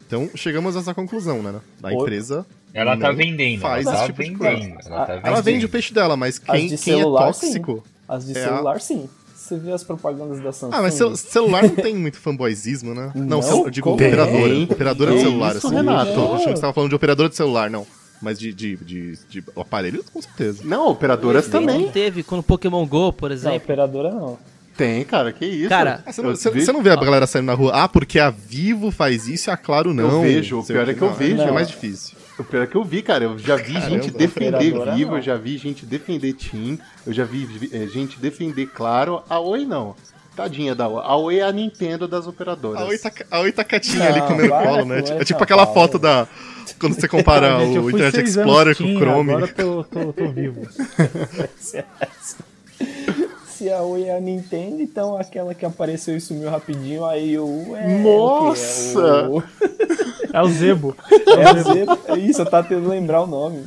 F: Então, chegamos a essa conclusão, né? A empresa
C: Ela tá
F: não
C: vendendo,
F: faz
C: ela tá
F: esse tipo de coisa.
C: vendendo. Ela, tá
E: A-
C: vendendo.
F: Ela vende o peixe dela, mas quem,
E: de
F: quem é
E: celular,
F: tóxico...
E: As de
F: É a-
E: celular, sim. Você vê as propagandas da Samsung.
F: Ah, mas cel- celular não tem muito fanboyzismo, né? Não,
E: Não?
F: digo operadora. Operadora de
A: Tem
F: celular,
A: isso,
F: assim.
A: Renato.
F: Tô achando que você tava falando de operadora de celular, não. Mas de, de, de, de aparelho, com certeza.
A: Não, operadoras também.
D: Teve quando Pokémon Go, por
E: Não,
D: exemplo.
E: operadora não.
A: Tem, cara, que isso.
D: Cara,
F: Ah, você, não,
A: Eu
F: você- não vê a galera saindo na rua, ah, porque a Vivo faz isso e a Claro não.
A: vejo, o pior é que eu
F: Não,
A: vejo.
F: É mais difícil.
A: O pior é que eu vi, cara. Eu já vi
F: Caramba,
A: gente defender Vivo,
E: não.
A: eu já vi gente defender Team, eu já vi eh, gente defender Claro. A Oi não. Tadinha da Oi. A Oi é a Nintendo das operadoras.
F: A Oi tá, a Oi tá quietinha ali
E: Não,
F: comendo
E: para
F: colo, né? É tipo aquela
E: fala.
F: foto da. Quando você compara (laughs)
B: Gente, eu
F: o Internet Explorer com o Chrome.
B: Agora tô, tô, tô vivo. (laughs) (laughs)
E: Se a Oi é a Nintendo, então aquela que apareceu e sumiu rapidinho, aí o é.
A: Nossa!
E: o quê?
B: É o Zebo. (laughs)
E: É, o, é, o Zebo. é isso, eu tava tentando lembrar o nome.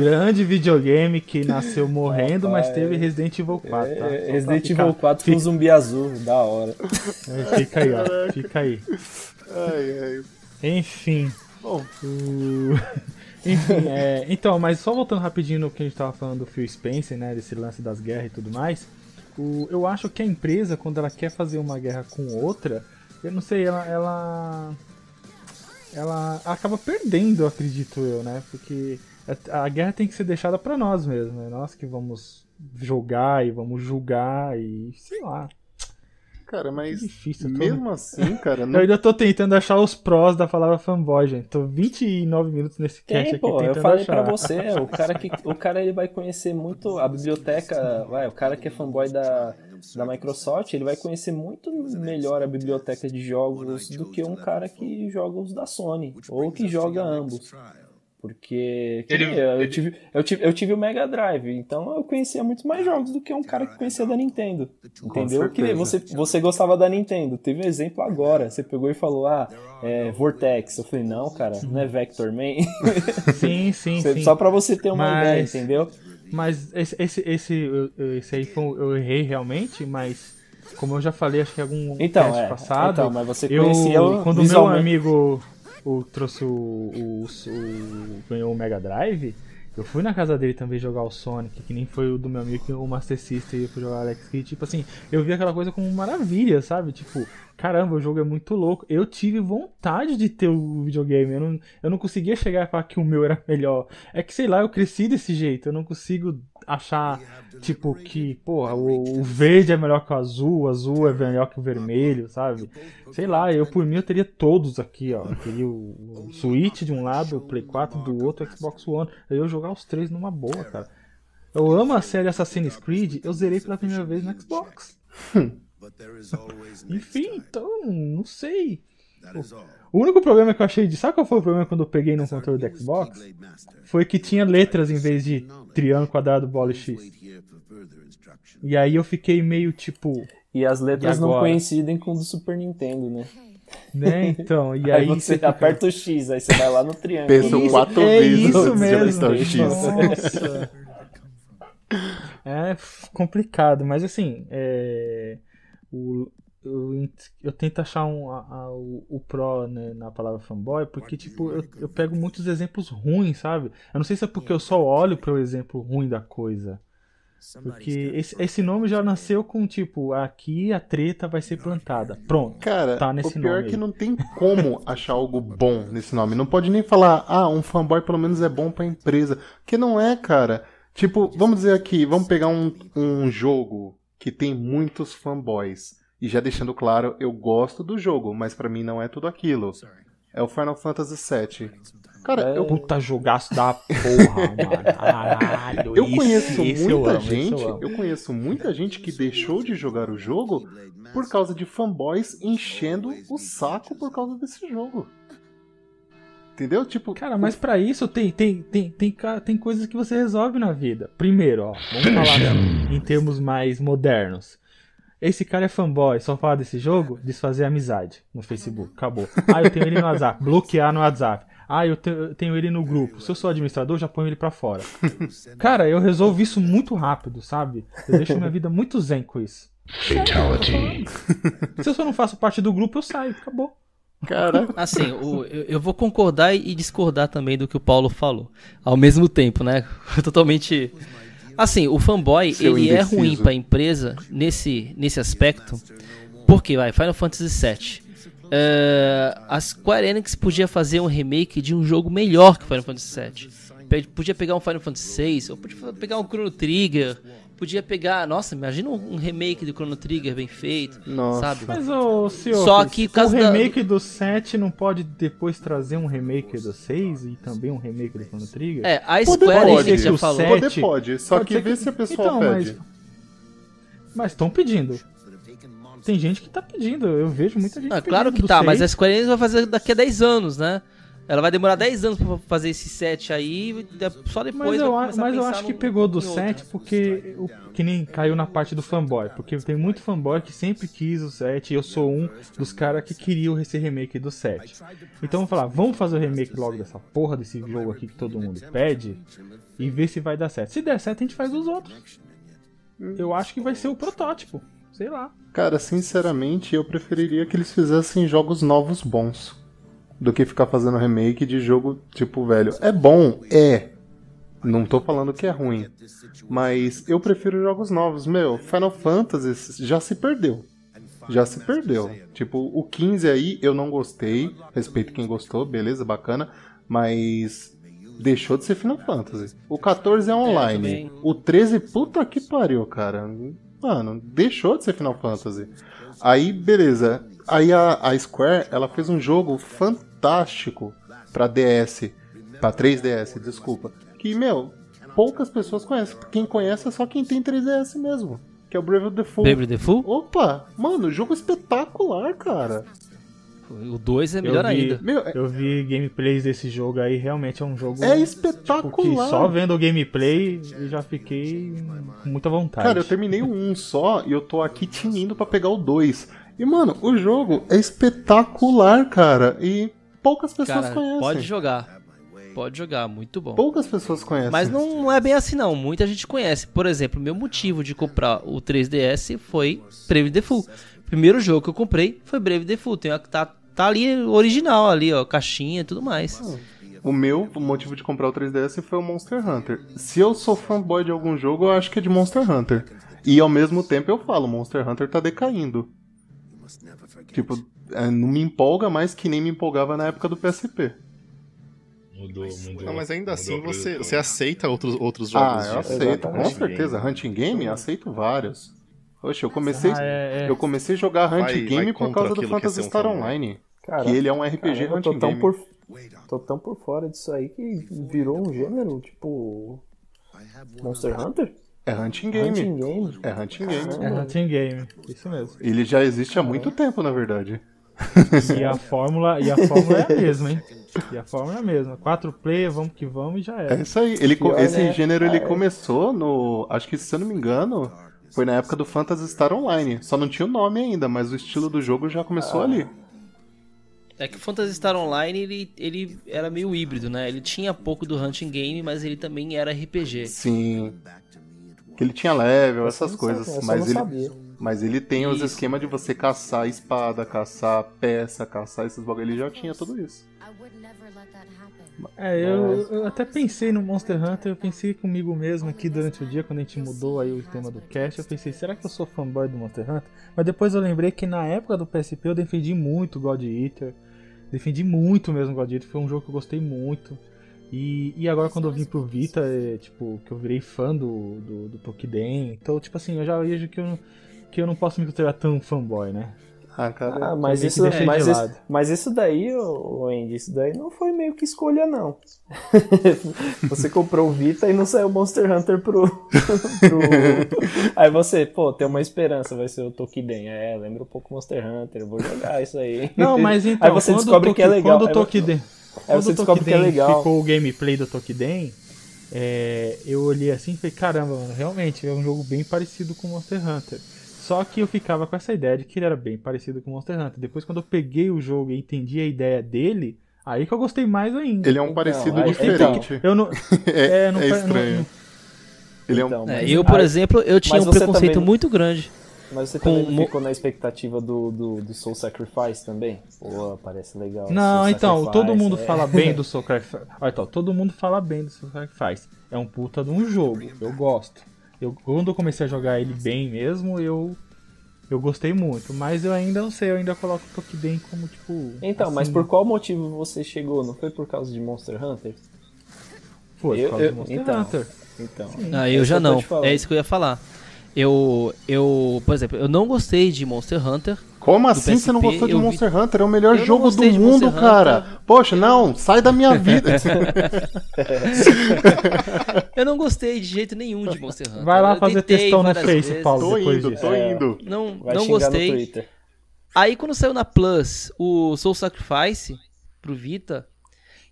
B: Grande videogame que nasceu morrendo, mas
E: Rapaz.
B: teve Resident Evil 4, tá?
E: É, Resident
B: ficar-
E: Evil 4 com zumbi azul, da hora.
B: É, Fica aí, ó. Fica aí.
A: Ai, ai.
B: Enfim.
A: Bom,
B: O... Enfim, é, então, mas só voltando rapidinho no que a gente tava falando do Phil Spencer, né, desse lance das guerras e tudo mais, o, eu acho que a empresa, quando ela quer fazer uma guerra com outra, eu não sei, ela, ela, ela acaba perdendo, acredito eu, né, porque a, a guerra tem que ser deixada pra nós mesmo, né, nós que vamos jogar e vamos julgar e sei lá.
A: Cara, mas
B: difícil, eu tô-
A: mesmo assim, cara, (laughs)
B: Eu
A: não...
B: ainda tô tentando achar os prós da palavra fanboy, gente. Tô 29 minutos nesse cast
E: Tem,
B: aqui
E: pô,
B: tentando
E: eu falei
B: achar.
E: pra você, (laughs) o cara que o cara ele vai conhecer muito a biblioteca, vai, o cara que é fanboy da, da Microsoft, ele vai conhecer muito melhor a biblioteca de jogos do que um cara que joga os da Sony ou que joga ambos. Porque que
C: Ele-
E: eu, eu tive, eu, tive, eu tive o Mega Drive, então eu conhecia muito mais jogos do que um cara que conhecia da Nintendo. Entendeu? Que você, você gostava da Nintendo. Teve um exemplo agora. Você pegou e falou, ah, é, Vortex. Eu falei, não, cara, não é Vector Man. (laughs)
B: Sim, sim, sim.
E: Só pra você ter uma
B: Mas-
E: ideia, entendeu?
B: Mas esse, esse, esse, eu- eu- esse aí foi, um- eu errei realmente, mas como eu já falei, acho que em algum
E: Então, é.
B: passado,
E: então, mas você
B: eu,
E: conhecia o
B: quando o meu amigo o, trouxe o, o, o- ganhou o Mega Drive, eu fui na casa dele também jogar o Sonic, que nem foi o do meu amigo, o Master System fui jogar Alex Kidd. Tipo assim, eu vi aquela coisa como maravilha, sabe? Tipo, caramba, o jogo é muito louco. Eu tive vontade de ter o videogame. Eu não, eu não conseguia chegar e falar que o meu era melhor. É que, sei lá, eu cresci desse jeito. Eu não consigo achar, tipo, que, porra, o, o verde é melhor que o azul, o azul é melhor que o vermelho, sabe? Sei lá, eu por mim eu teria todos aqui, ó. Eu teria o, o Switch de um lado, o Play 4 do outro, o Xbox One. Eu ia jogar os três numa boa, cara. Eu amo a série Assassin's Creed, eu zerei pela primeira vez no Xbox. (laughs) Enfim, então, não sei. O único problema que eu achei de. Sabe qual foi o problema quando eu peguei no controle do Xbox? Foi que tinha letras em vez de triângulo, quadrado, bola e X. E aí eu fiquei meio tipo.
E: E as letras
B: E
E: não coincidem com o do Super Nintendo, né?
B: Né, então. E (laughs)
E: aí,
B: aí,
E: você
B: fica-
E: aperta o X, aí você vai lá no triângulo.
A: Pensou
B: Isso,
A: quatro
B: é
A: vezes
B: isso mesmo.
A: o X.
B: Nossa. É complicado, mas assim, é, o, eu, eu tento achar um, a- a- o, o pró né, na palavra fanboy, porque tipo, eu, eu pego muitos exemplos ruins, sabe? Eu não sei se é porque eu só olho para o exemplo ruim da coisa. Porque esse, esse nome já nasceu com tipo, aqui a treta vai ser plantada. Pronto.
A: Cara,
B: Tá nesse
A: o pior
B: nome
A: é que
B: aí.
A: não tem como achar algo bom nesse nome. Não pode nem falar, ah, um fanboy pelo menos é bom pra empresa. Porque não é, cara. Tipo, vamos dizer aqui, vamos pegar um, um jogo que tem muitos fanboys. E já deixando claro, eu gosto do jogo, mas pra mim não é tudo aquilo. É o Final Fantasy VII. Cara,
E: É.
A: eu,
B: Puta jogaço da porra, mano. Caralho.
A: eu conheço
B: esse eu
A: muita
B: amo, esse eu
A: gente,
B: amo.
A: eu conheço muita gente que deixou de jogar o jogo por causa de fanboys enchendo o saco por causa desse jogo. Entendeu? Tipo,
B: Cara, mas pra isso tem, tem, tem, tem, tem coisas que você resolve na vida. Primeiro, ó, vamos falar em termos mais modernos. Esse cara é fanboy, só fala desse jogo, desfazer amizade no Facebook, acabou. Ah, eu tenho ele no WhatsApp, (laughs) bloquear no WhatsApp. Ah, eu, te- eu tenho ele no grupo. Se eu sou administrador, já ponho ele pra fora. Cara, eu resolvo isso muito rápido, sabe? Eu deixo minha vida muito zen com isso. Se eu só não faço parte do grupo, eu saio, acabou.
A: cara,
D: Assim, o- eu, eu vou concordar e discordar também do que o Paulo falou. Ao mesmo tempo, né? (laughs) Totalmente. Assim, o fanboy,
A: Seu
D: ele é
A: indeciso.
D: ruim pra empresa nesse, nesse aspecto. Porque, vai, Final Fantasy VII. É, a Square Enix podia fazer um remake de um jogo melhor que Final Fantasy VII. Podia pegar um Final Fantasy VI, ou podia pegar um Chrono Trigger. Podia pegar. Nossa, imagina um remake do Chrono Trigger bem feito.
A: Nossa.
D: Sabe?
B: Mas, ô, senhor,
D: Só que
B: o
D: causa da-
B: remake do 7 não pode depois trazer um remake do 6 e também um remake do Chrono Trigger?
D: É, a Square
A: pode,
D: Enix já
B: o
D: falou.
B: sete-
A: poder pode, só
B: Pode
A: que
B: ser
A: vê se a pessoa
B: Então,
A: pede.
B: Mas estão pedindo. Tem gente que tá pedindo, eu vejo muita gente
D: Ah,
B: pedindo
D: claro que tá, mas a
B: 6.
D: Square Enix vai fazer daqui a 10 anos, né? Ela vai demorar 10 anos pra fazer esse set aí, de- só depois
B: Mas
D: vai
B: eu, a- mas eu acho que
D: no-
B: pegou do. 7 porque o, que nem caiu na parte do fanboy. Porque tem muito fanboy que sempre quis o 7 e eu sou um dos caras que queriam esse remake do 7. Então vamos falar, vamos fazer o remake logo dessa porra desse jogo aqui que todo mundo pede e ver se vai dar certo. Se der certo, a gente faz os outros. Eu acho que vai ser o protótipo. Sei lá.
A: Cara, sinceramente, eu preferiria que eles fizessem jogos novos bons. Do que ficar fazendo remake de jogo tipo velho. É bom, é. Não tô falando que é ruim. Mas eu prefiro jogos novos. Meu, Final Fantasy já se perdeu. Já se perdeu. Tipo, o 15 aí eu não gostei. Respeito quem gostou, beleza, bacana. Mas deixou de ser Final Fantasy. O 14 é online.
D: também.
A: o 13, puta que pariu, cara. mano, deixou de ser Final Fantasy. Aí, beleza. Aí a, a Square, ela fez um jogo fantástico pra DS, pra 3DS, desculpa. Que, meu, poucas pessoas conhecem. Quem conhece é só quem tem 3DS mesmo. Que é o Brave of the Fool.
D: Brave the Fool?
A: Opa, mano, jogo espetacular, cara.
D: O 2 é melhor
B: eu vi,
D: ainda.
A: Meu, é,
B: Eu vi gameplays desse jogo aí, realmente é um jogo
A: é
B: tipo, que
A: espetacular.
B: só vendo o gameplay eu já fiquei com muita vontade.
A: Cara, eu terminei o 1 só e eu tô aqui tinindo pra pegar o 2. E, mano, o jogo é espetacular, cara. E poucas pessoas
D: Cara,
A: conhecem.
D: pode jogar. Pode jogar, muito bom.
A: Poucas pessoas conhecem.
D: Mas não, é bem assim não, muita gente conhece. Por exemplo, meu motivo de comprar o 3DS foi Brave the Fool. Primeiro jogo que eu comprei foi Brave the Fool. Tem tá, tá ali original ali, ó, caixinha e tudo mais.
A: O meu motivo de comprar o 3DS foi o Monster Hunter. Se eu sou fanboy de algum jogo, eu acho que é de Monster Hunter. E ao mesmo tempo eu falo, Monster Hunter tá decaindo. Tipo, é, não me empolga mais que nem me empolgava na época do PSP.
C: Mudou, mudou.
F: Não, mas ainda
C: mudou
F: assim você, você aceita outros, outros jogos
A: Ah, eu aceito, com
E: Exatamente.
A: certeza. Hunting Game, aceito vários. Oxe, eu comecei,
B: Ah, é, é.
A: eu comecei a jogar Hunting
F: Vai-
A: Game
F: vai
A: por causa do
F: é
A: Phantasy
F: um
A: Star
F: fanboy.
A: Online.
E: Cara,
A: que ele é um RPG
E: tô
A: Hunting
E: tão
A: Game.
E: por tô tão por fora disso aí que virou um gênero, tipo Monster Hunter?
A: É Hunting Game.
E: Hunting Game.
A: É Hunting Game.
B: É Hunting Game, isso mesmo.
A: Ele já existe há muito tempo, na verdade.
B: E a fórmula, e a fórmula é a mesma, hein? E a fórmula é a mesma. Quatro player, vamos que vamos e já
A: É
B: era.
A: isso aí. Ele,
E: Pior,
A: esse
E: né?
A: gênero ele
E: é.
A: começou no. Acho que se eu não me engano, foi na época do Phantasy Star Online. Só não tinha o nome ainda, mas o estilo do jogo já começou
E: Ah.
A: ali.
D: É que o Phantasy Star Online, ele, ele era meio híbrido, né? Ele tinha pouco do Hunting Game, mas ele também era RPG.
A: Sim. Que ele tinha level, essas coisas.
E: sabia,
A: mas ele,
E: sabia.
A: mas ele tem os
D: Isso.
A: esquemas de você caçar espada, caçar peça, caçar esses bagulho. Ele já tinha tudo isso.
B: É, eu, eu até pensei no Monster Hunter, eu pensei comigo mesmo aqui durante o dia, quando a gente mudou aí o tema do cast, eu pensei, será que eu sou fanboy do Monster Hunter? Mas depois eu lembrei que na época do PSP eu defendi muito God Eater, defendi muito mesmo God Eater, foi um jogo que eu gostei muito. E, e agora quando eu vim pro Vita, é, tipo, que eu virei fã do, do, do Tokiden, então, tipo assim, eu já vejo que eu, não- que eu não posso me considerar tão fanboy, né?
A: Ah, cara.
E: Ah, mas isso, mas,
B: de
E: isso,
B: lado.
E: mas isso daí, Andy, isso daí não foi meio que escolha, não. (laughs) você comprou o Vita e não saiu Monster Hunter pro, (laughs) pro- Aí você, pô, tem uma esperança, vai ser o Tokiden. É, lembra um pouco Monster Hunter, eu vou jogar isso aí.
B: Não, mas (laughs) então,
E: Aí você
B: quando
E: descobre que é legal.
B: Quando o Tokiden,
E: Aí
B: quando
E: você
B: o
E: descobre que é legal.
B: ficou o gameplay do Tokiden, é, eu olhei assim e falei, caramba, mano, realmente é um jogo bem parecido com Monster Hunter. Só que eu ficava com essa ideia de que ele era bem parecido com Monster Hunter. Depois, quando eu peguei o jogo e entendi a ideia dele, aí que eu gostei mais ainda.
A: Ele é um
E: Então,
A: parecido
E: aí-
A: diferente.
B: Eu não. (laughs)
A: É,
B: é, não
A: é estranho.
B: não-
A: Ele é um.
E: Então,
D: É, eu, por
E: aí-
D: exemplo, eu tinha um preconceito
E: também-
D: muito grande.
E: Mas você
D: com
E: também ficou na expectativa do, do, do Soul Sacrifice também? Pô, parece legal.
B: Não,
E: Soul
B: então,
E: Sacrifice,
B: todo mundo
E: é.
B: fala bem do (laughs) Soul Sacrifice. Olha, então, todo mundo fala bem do Soul Sacrifice. É um puta de um jogo, eu gosto. Eu, quando eu comecei a jogar ele bem mesmo, eu eu gostei muito. Mas eu ainda não sei, eu ainda coloco o Tokiden como, tipo...
E: Então, mas
B: assim,
E: por qual motivo você chegou? Não foi por causa de Monster Hunter?
B: Foi, por
E: eu-
B: causa
E: eu-
B: do Monster
E: então.
B: Hunter.
E: Então.
D: Ah,
E: É
D: eu já não. É isso que eu ia falar. Eu, eu, por exemplo, eu não gostei de Monster Hunter.
A: Como assim você não
D: PSP,
A: gostou de
D: eu vi-
A: Monster Hunter? É o melhor
D: Eu
A: jogo do mundo,
D: Monster
A: cara.
D: Hunter.
A: Poxa, não, sai da minha vida. (laughs)
D: Eu não gostei de jeito nenhum de Monster Hunter.
B: Vai lá
D: Eu
B: fazer textão no Face,
D: vezes.
B: Paulo.
A: tô
B: depois
A: indo,
B: disso.
A: tô
E: É.
A: indo.
D: Não,
E: Vai
D: não gostei.
E: no Twitter.
D: Aí quando saiu na Plus o Soul Sacrifice pro Vita,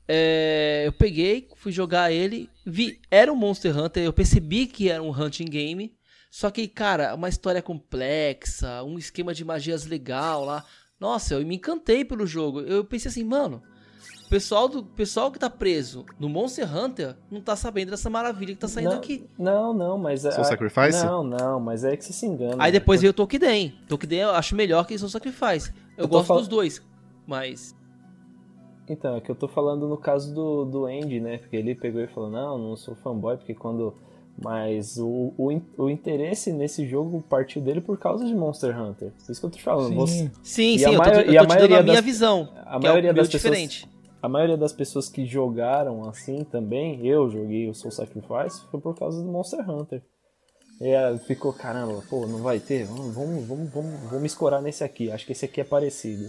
D: é, eu peguei, fui jogar ele, vi, era um Monster Hunter, eu percebi que era um hunting game, só que, cara, uma história complexa, um esquema de magias legal lá. Nossa, eu me encantei pelo jogo. Eu pensei assim, mano, o pessoal, do, pessoal que tá preso no Monster Hunter não tá sabendo dessa maravilha que tá saindo
E: não,
D: aqui.
E: Não, não, mas... é-
F: Soul Sacrifice?
E: Não, não, mas é que você se engana.
D: Aí depois veio o Tokiden. Tokiden eu acho melhor que Soul Sacrifice. Eu,
E: Eu
D: gosto
E: fal-
D: dos dois, mas...
E: Então, é que eu tô falando no caso do, do Andy, né? Porque ele pegou e falou, não, não sou fanboy, porque quando... Mas o, o, o interesse nesse jogo partiu dele por causa de Monster Hunter. Por isso que eu tô te falando. Você,
B: Sim.
D: Sim,
E: E
D: sim,
E: a
D: eu tô, eu
E: e a
D: tô te dando
E: maioria
D: a minha
E: das-
D: visão.
E: a
D: que
E: maioria
D: é
E: das pessoas-
D: diferente.
E: a maioria das pessoas que jogaram assim também, eu joguei o Soul Sacrifice, foi por causa do Monster Hunter. E ela ficou, caramba, pô, não vai ter? Vamos, vamos, vamos, vamos, vamos escorar nesse aqui. Acho que esse aqui é parecido.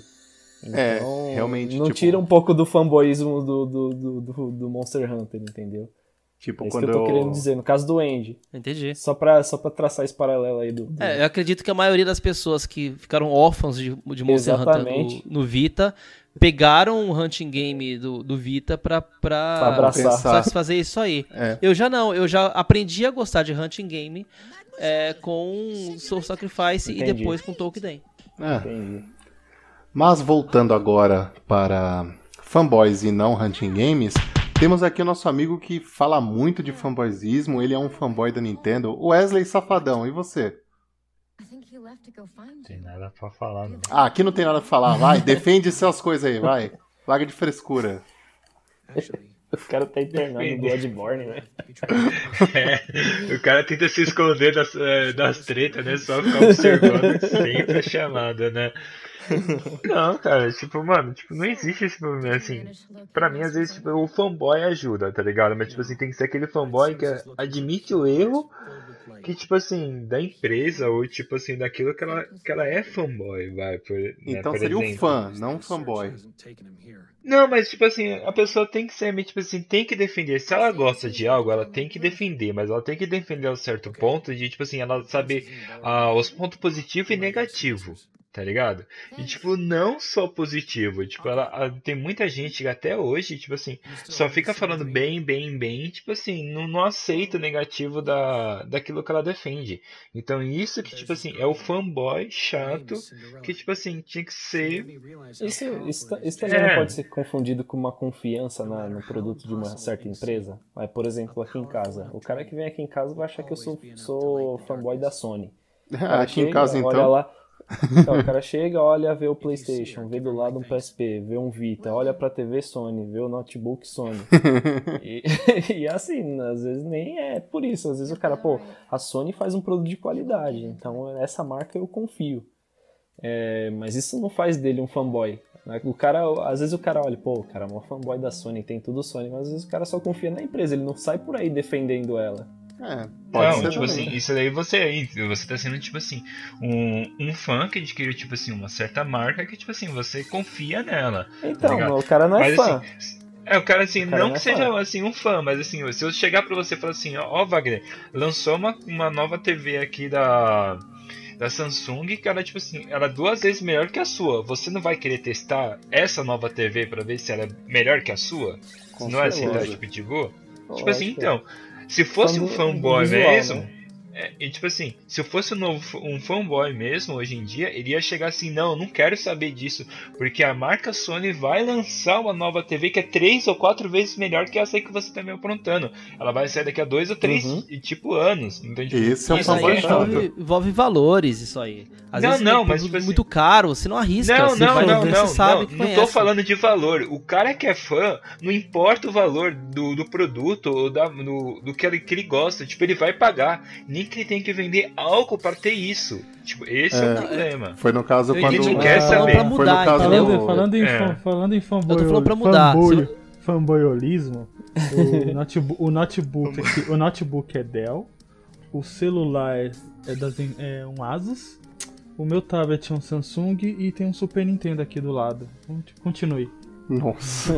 A: É,
E: Então,
A: realmente,
E: Não
A: tipo-
E: tira um pouco do fanboyismo do, do, do, do- do Monster Hunter, entendeu?
A: Tipo,
E: É isso
A: quando
E: que eu tô querendo dizer. No caso do Andy.
D: Entendi.
E: Só pra, só pra traçar esse paralelo aí do. do-
D: É, eu acredito que a maioria das pessoas que ficaram órfãos de, de Monster
E: Exatamente.
D: Hunter no, no Vita pegaram o Hunting Game do, do Vita pra, pra,
E: Pra abraçar.
D: Satisfazer isso aí.
A: É.
D: Eu já não, eu já aprendi a gostar de Hunting Game é, com Soul Sacrifice e
E: Entendi.
D: depois com Tolkien.
A: É.
E: Entendi.
A: Mas voltando agora para fanboys e não hunting games, temos aqui o nosso amigo que fala muito de fanboyismo, ele é um fanboy da Nintendo, o Wesley Safadão, e você?
C: Não tem nada pra falar, não.
A: Ah, aqui não tem nada pra falar, vai, (laughs) defende suas coisas aí, vai. Larga de frescura.
E: O cara tá internado no Bloodborne, né?
C: É, o cara tenta se esconder das, eh, das tretas, né? Só ficar observando sempre a chamada, né? (laughs) Não, cara, tipo, mano, tipo, não existe esse problema, assim. Pra mim, às vezes, tipo, o fanboy ajuda, tá ligado? Mas, tipo assim, tem que ser aquele fanboy que admite o erro que, tipo assim, da empresa ou, tipo assim, daquilo que ela, que ela é fanboy, vai, por, né,
A: Então
C: por
A: seria o
C: exemplo.
A: fã, não o fanboy.
C: Não, mas tipo assim, a pessoa tem que ser, tipo assim, tem que defender. Se ela gosta de algo, ela tem que defender, mas ela tem que defender a um certo ponto de, tipo assim, ela saber ah, os pontos positivos e negativos, tá ligado? E tipo, não só positivo, tipo, ela tem muita gente que até hoje, tipo assim, só fica falando bem, bem, bem, tipo assim, não, não aceita o negativo da, daquilo que ela defende. Então isso que, tipo assim, é o fanboy chato que, tipo assim, tinha que ser
E: Isso, isso, ta- isso também
C: É.
E: não pode ser confundido com uma confiança na- no produto de uma certa empresa. Mas, por exemplo, aqui em casa. O cara que vem aqui em casa vai achar que eu sou, sou fanboy da Sony. Cara (laughs)
A: Aqui em
E: chega,
A: casa,
E: Olha
A: então.
E: lá. Então, o cara chega, olha, vê o (laughs) PlayStation, vê do lado um PSP, vê um Vita, olha pra TV Sony, vê o notebook Sony. (laughs) E, (laughs) e assim, às vezes nem é por isso. Às vezes o cara, pô, a Sony faz um produto de qualidade, então essa marca eu confio. É, mas isso não faz dele um fanboy. né? O cara, às vezes o cara olha, pô, o cara é um fanboy da Sony, tem tudo Sony, mas às vezes o cara só confia na empresa, ele não sai por aí defendendo ela.
A: É, pode
C: não,
A: ser
C: tipo
A: também.
C: assim, isso daí você aí, você tá sendo tipo assim, um, um fã que adquiriu tipo assim uma certa marca que tipo assim, você confia nela.
E: Então,
C: ligado?
E: o cara não é
C: Mas
E: fã.
C: assim, é, o cara assim,
E: O cara
C: não
E: não
C: que
E: é
C: seja
E: fã.
C: assim um fã, mas assim, se eu chegar pra você e falar assim, ó, Wagner, lançou uma, uma nova TV aqui da da Samsung, que ela tipo assim, ela é duas vezes melhor que a sua. Você não vai querer testar essa nova TV pra ver se ela é melhor que a sua?
E: Com
C: não é assim, tá, tipo, digo? Tipo
E: Lógico.
C: assim, então, se fosse um fanboy
E: do visual,
C: mesmo,
E: né?
C: É, e tipo assim, se eu fosse um, novo, um fanboy mesmo, hoje em dia, ele ia chegar assim, não, eu não quero saber disso, porque a marca Sony vai lançar uma nova TV que é três ou quatro vezes melhor que essa aí que você tá me aprontando. Ela vai sair daqui a dois ou três,
E: Uhum.
C: e, tipo, anos. Então, tipo,
A: Esse é um
D: Isso
A: fanboy
D: envolve, envolve valores, isso aí. Às
C: Não,
D: vezes
C: não,
D: é
C: mas, tipo assim-
D: muito caro, você não arrisca.
C: Não,
D: você
C: não, não, não,
D: sabe
C: não,
D: que
C: não tô falando de valor. O cara que é fã, não importa o valor do, do produto ou da, do, do que, ele, que ele gosta, tipo, ele vai pagar. Nem que ele tem que vender álcool para ter isso. Tipo, esse é,
A: É.
C: o problema.
A: Foi no caso
C: Ele
A: quando.
C: não quer
D: falando
C: saber.
D: pra
A: Foi no
D: mudar,
A: caso
B: Falando, falando, em,
C: É.
B: fan- falando em fanboy,
D: Eu tô falando pra mudar.
B: fanboy-
D: Se
B: fanboyolismo, o, (laughs) notebook, o, notebook aqui- o notebook é Dell, o celular é, é das, é um Asus, o meu tablet é um Samsung e tem um Super Nintendo aqui do lado. Conti- Continue.
A: Nossa.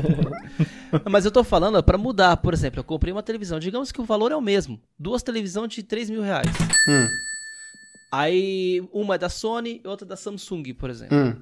A: (laughs)
D: Mas eu tô falando pra mudar. Por exemplo, eu comprei uma televisão. Digamos que o valor é o mesmo. Duas televisões de 3 mil reais.
A: Hum,
D: Aí uma é da Sony e outra da Samsung, por exemplo.
A: hum.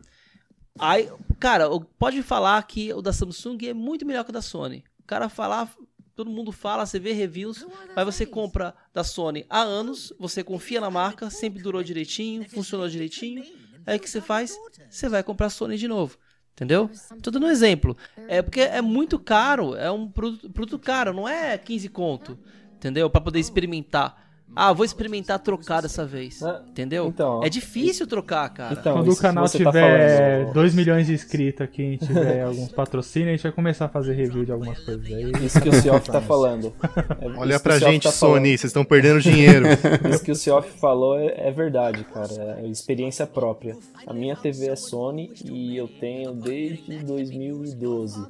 D: Aí, cara, pode falar que o da Samsung é muito melhor que o da Sony. O cara falar, todo mundo fala, você vê reviews, mas você compra da Sony há anos, você confia na marca, sempre durou direitinho, funcionou direitinho. Aí o que você faz? Você vai comprar a Sony de novo. Entendeu? Tô dando um exemplo. É porque é muito caro, é um produto, produto caro, não é 15 conto. Entendeu? Pra poder experimentar. Ah, vou experimentar trocar dessa vez.
E: Ah,
D: Entendeu?
E: então.
D: é difícil trocar, cara.
E: Então,
B: Quando
E: isso
B: o canal
E: tá
B: tiver
E: falando,
B: 2 milhões de inscritos aqui e tiver (laughs) alguns patrocínios, a gente vai começar a fazer review de algumas coisas aí.
E: Isso que o Cioff tá falando. (laughs) É,
F: Olha pra gente,
E: tá.
F: Sony, vocês estão perdendo dinheiro. (laughs)
E: Isso que o Cioff falou é, é verdade, cara. É experiência própria. A minha TV é Sony e eu tenho desde 2012.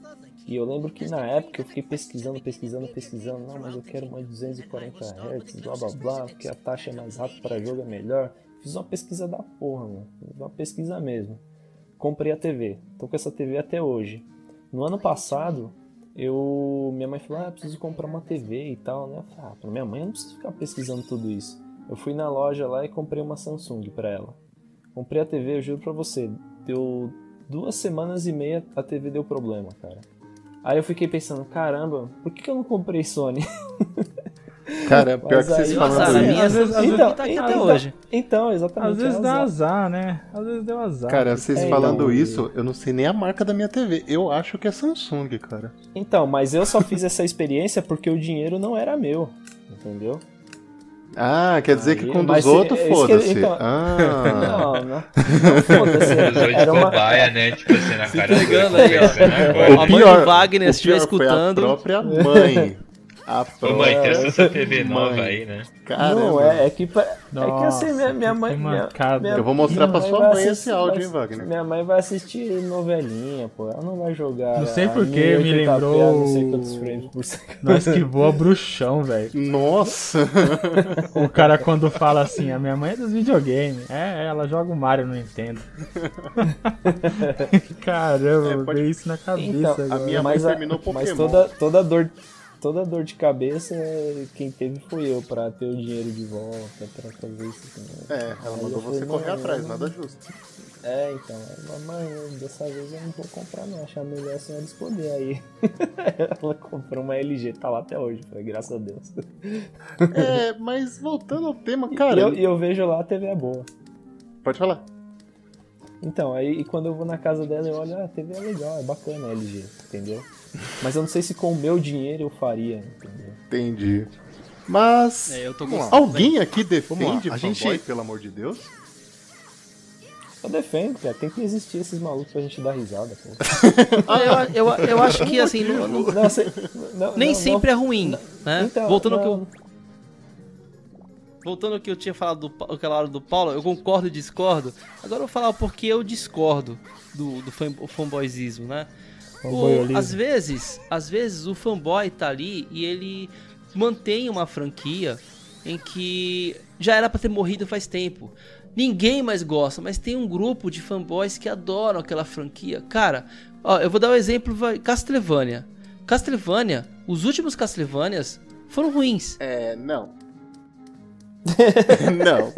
E: E eu lembro que na época eu fiquei pesquisando, pesquisando, pesquisando. Não, mas eu quero mais 240 Hz, blá blá blá, porque a taxa é mais rápida para jogo é melhor. Fiz uma pesquisa da porra, mano. Fiz uma pesquisa mesmo. Comprei a TV. Tô com essa TV até hoje. No ano passado, eu minha mãe falou: "Ah, preciso comprar uma TV e tal", né? Eu falei, ah, pra minha mãe eu não preciso ficar pesquisando tudo isso. Eu fui na loja lá e comprei uma Samsung pra ela. Comprei a TV, eu juro pra você, deu duas semanas e meia a TV deu problema, cara. Aí eu fiquei pensando, caramba, por que, que eu não comprei Sony? (laughs)
A: Cara, pior
E: Mas
A: que vocês
E: aí-
A: falando
D: Nossa,
A: isso.
D: minha
B: Às vezes- às
D: Samsung
E: vezes-
D: tá aqui
E: então-
D: até
E: então-
D: hoje.
E: Então, exatamente.
B: Às vezes
E: é
B: dá
E: azar.
B: azar, né? Às vezes deu azar.
A: Cara, vocês
E: É,
A: falando
E: então,
A: isso, eu não sei nem a marca da minha TV. Eu acho que é Samsung, cara.
E: Então, mas eu só fiz essa experiência porque o dinheiro não era meu, entendeu?
A: Ah, quer dizer que
E: Aí,
A: com
E: mas
A: dos outros,
E: é que-
A: foda-se.
E: então-
A: Ah.
E: Não, não, não foda-se. Era uma...
C: cobaia, né? Tipo assim, na cara do
D: entregando aí, ó.
A: O
C: agora.
D: A mãe do Wagner, se estiver
A: pior foi
D: escutando.
A: A própria mãe. A
C: Ô mãe, testa essa TV
A: mãe.
C: nova aí, né?
A: Caramba.
E: Não, é, é que, pa- é que
B: Nossa,
E: assim, minha, minha mãe.
B: que
E: Minha,
B: mancada.
E: minha-
A: Eu vou mostrar pra sua mãe esse
E: assistir-
A: áudio,
E: vai-
A: hein, Wagner?
E: Minha mãe vai assistir novelinha, pô. Ela não vai jogar.
B: Não sei
E: a
B: por que, me
E: 1080p a
B: lembrou-
E: Não sei quantos frames por segundo.
B: Nós que voa bruxão, velho.
A: Nossa!
B: O cara quando fala assim, a minha mãe é dos videogames. É, ela joga o Mario no Nintendo. (laughs) Caramba,
A: É, pode-
B: isso na cabeça
E: Então,
B: agora.
A: a minha mãe
E: mas,
A: terminou Pokémon.
E: mas toda, toda dor. Toda dor de cabeça, quem teve foi eu, pra ter o dinheiro de volta, pra fazer isso. também.
A: É, ela
E: Aí
A: mandou
E: eu falei,
A: você correr atrás, nada justo.
E: É, então, mamãe, eu- dessa vez eu não vou comprar não, achar melhor a senhora escolher aí. (laughs) Ela comprou uma LG, tá lá até hoje, foi, graças a Deus.
A: É, mas voltando ao tema, cara.
E: eu, e eu vejo lá, a TV é boa.
A: Pode falar.
E: Então, aí quando eu vou na casa dela, eu olho, ah, a TV é legal, é bacana a LG, entendeu? Mas eu não sei se com o meu dinheiro eu faria, entendeu?
A: Entendi. Mas.
D: É, eu tô
A: vamos lá.
D: gostando.
A: Alguém aqui defende
F: a
A: fanboy,
F: gente-
A: pelo amor de Deus?
E: Eu defendo, cara, tem que existir esses malucos pra gente dar risada, pô.
D: Ah, eu, eu, eu acho que assim, não- não-
E: Não, não,
D: nem
E: não,
D: sempre
E: não.
D: é ruim, né?
E: Então,
D: Voltando ao que eu, voltando ao que eu tinha falado do, aquela hora do Paulo, eu concordo e discordo. Agora eu vou falar porque eu discordo do, do fan, fanboyzismo, né? O,
B: Fanboyolismo.
D: às vezes, às vezes o fanboy tá ali e ele mantém uma franquia em que já era pra ter morrido faz tempo. Ninguém mais gosta, mas tem um grupo de fanboys que adoram aquela franquia. Cara, ó, eu vou dar um exemplo, vai, Castlevania. Castlevania, os últimos Castlevanias foram ruins.
A: É, não. (laughs) não.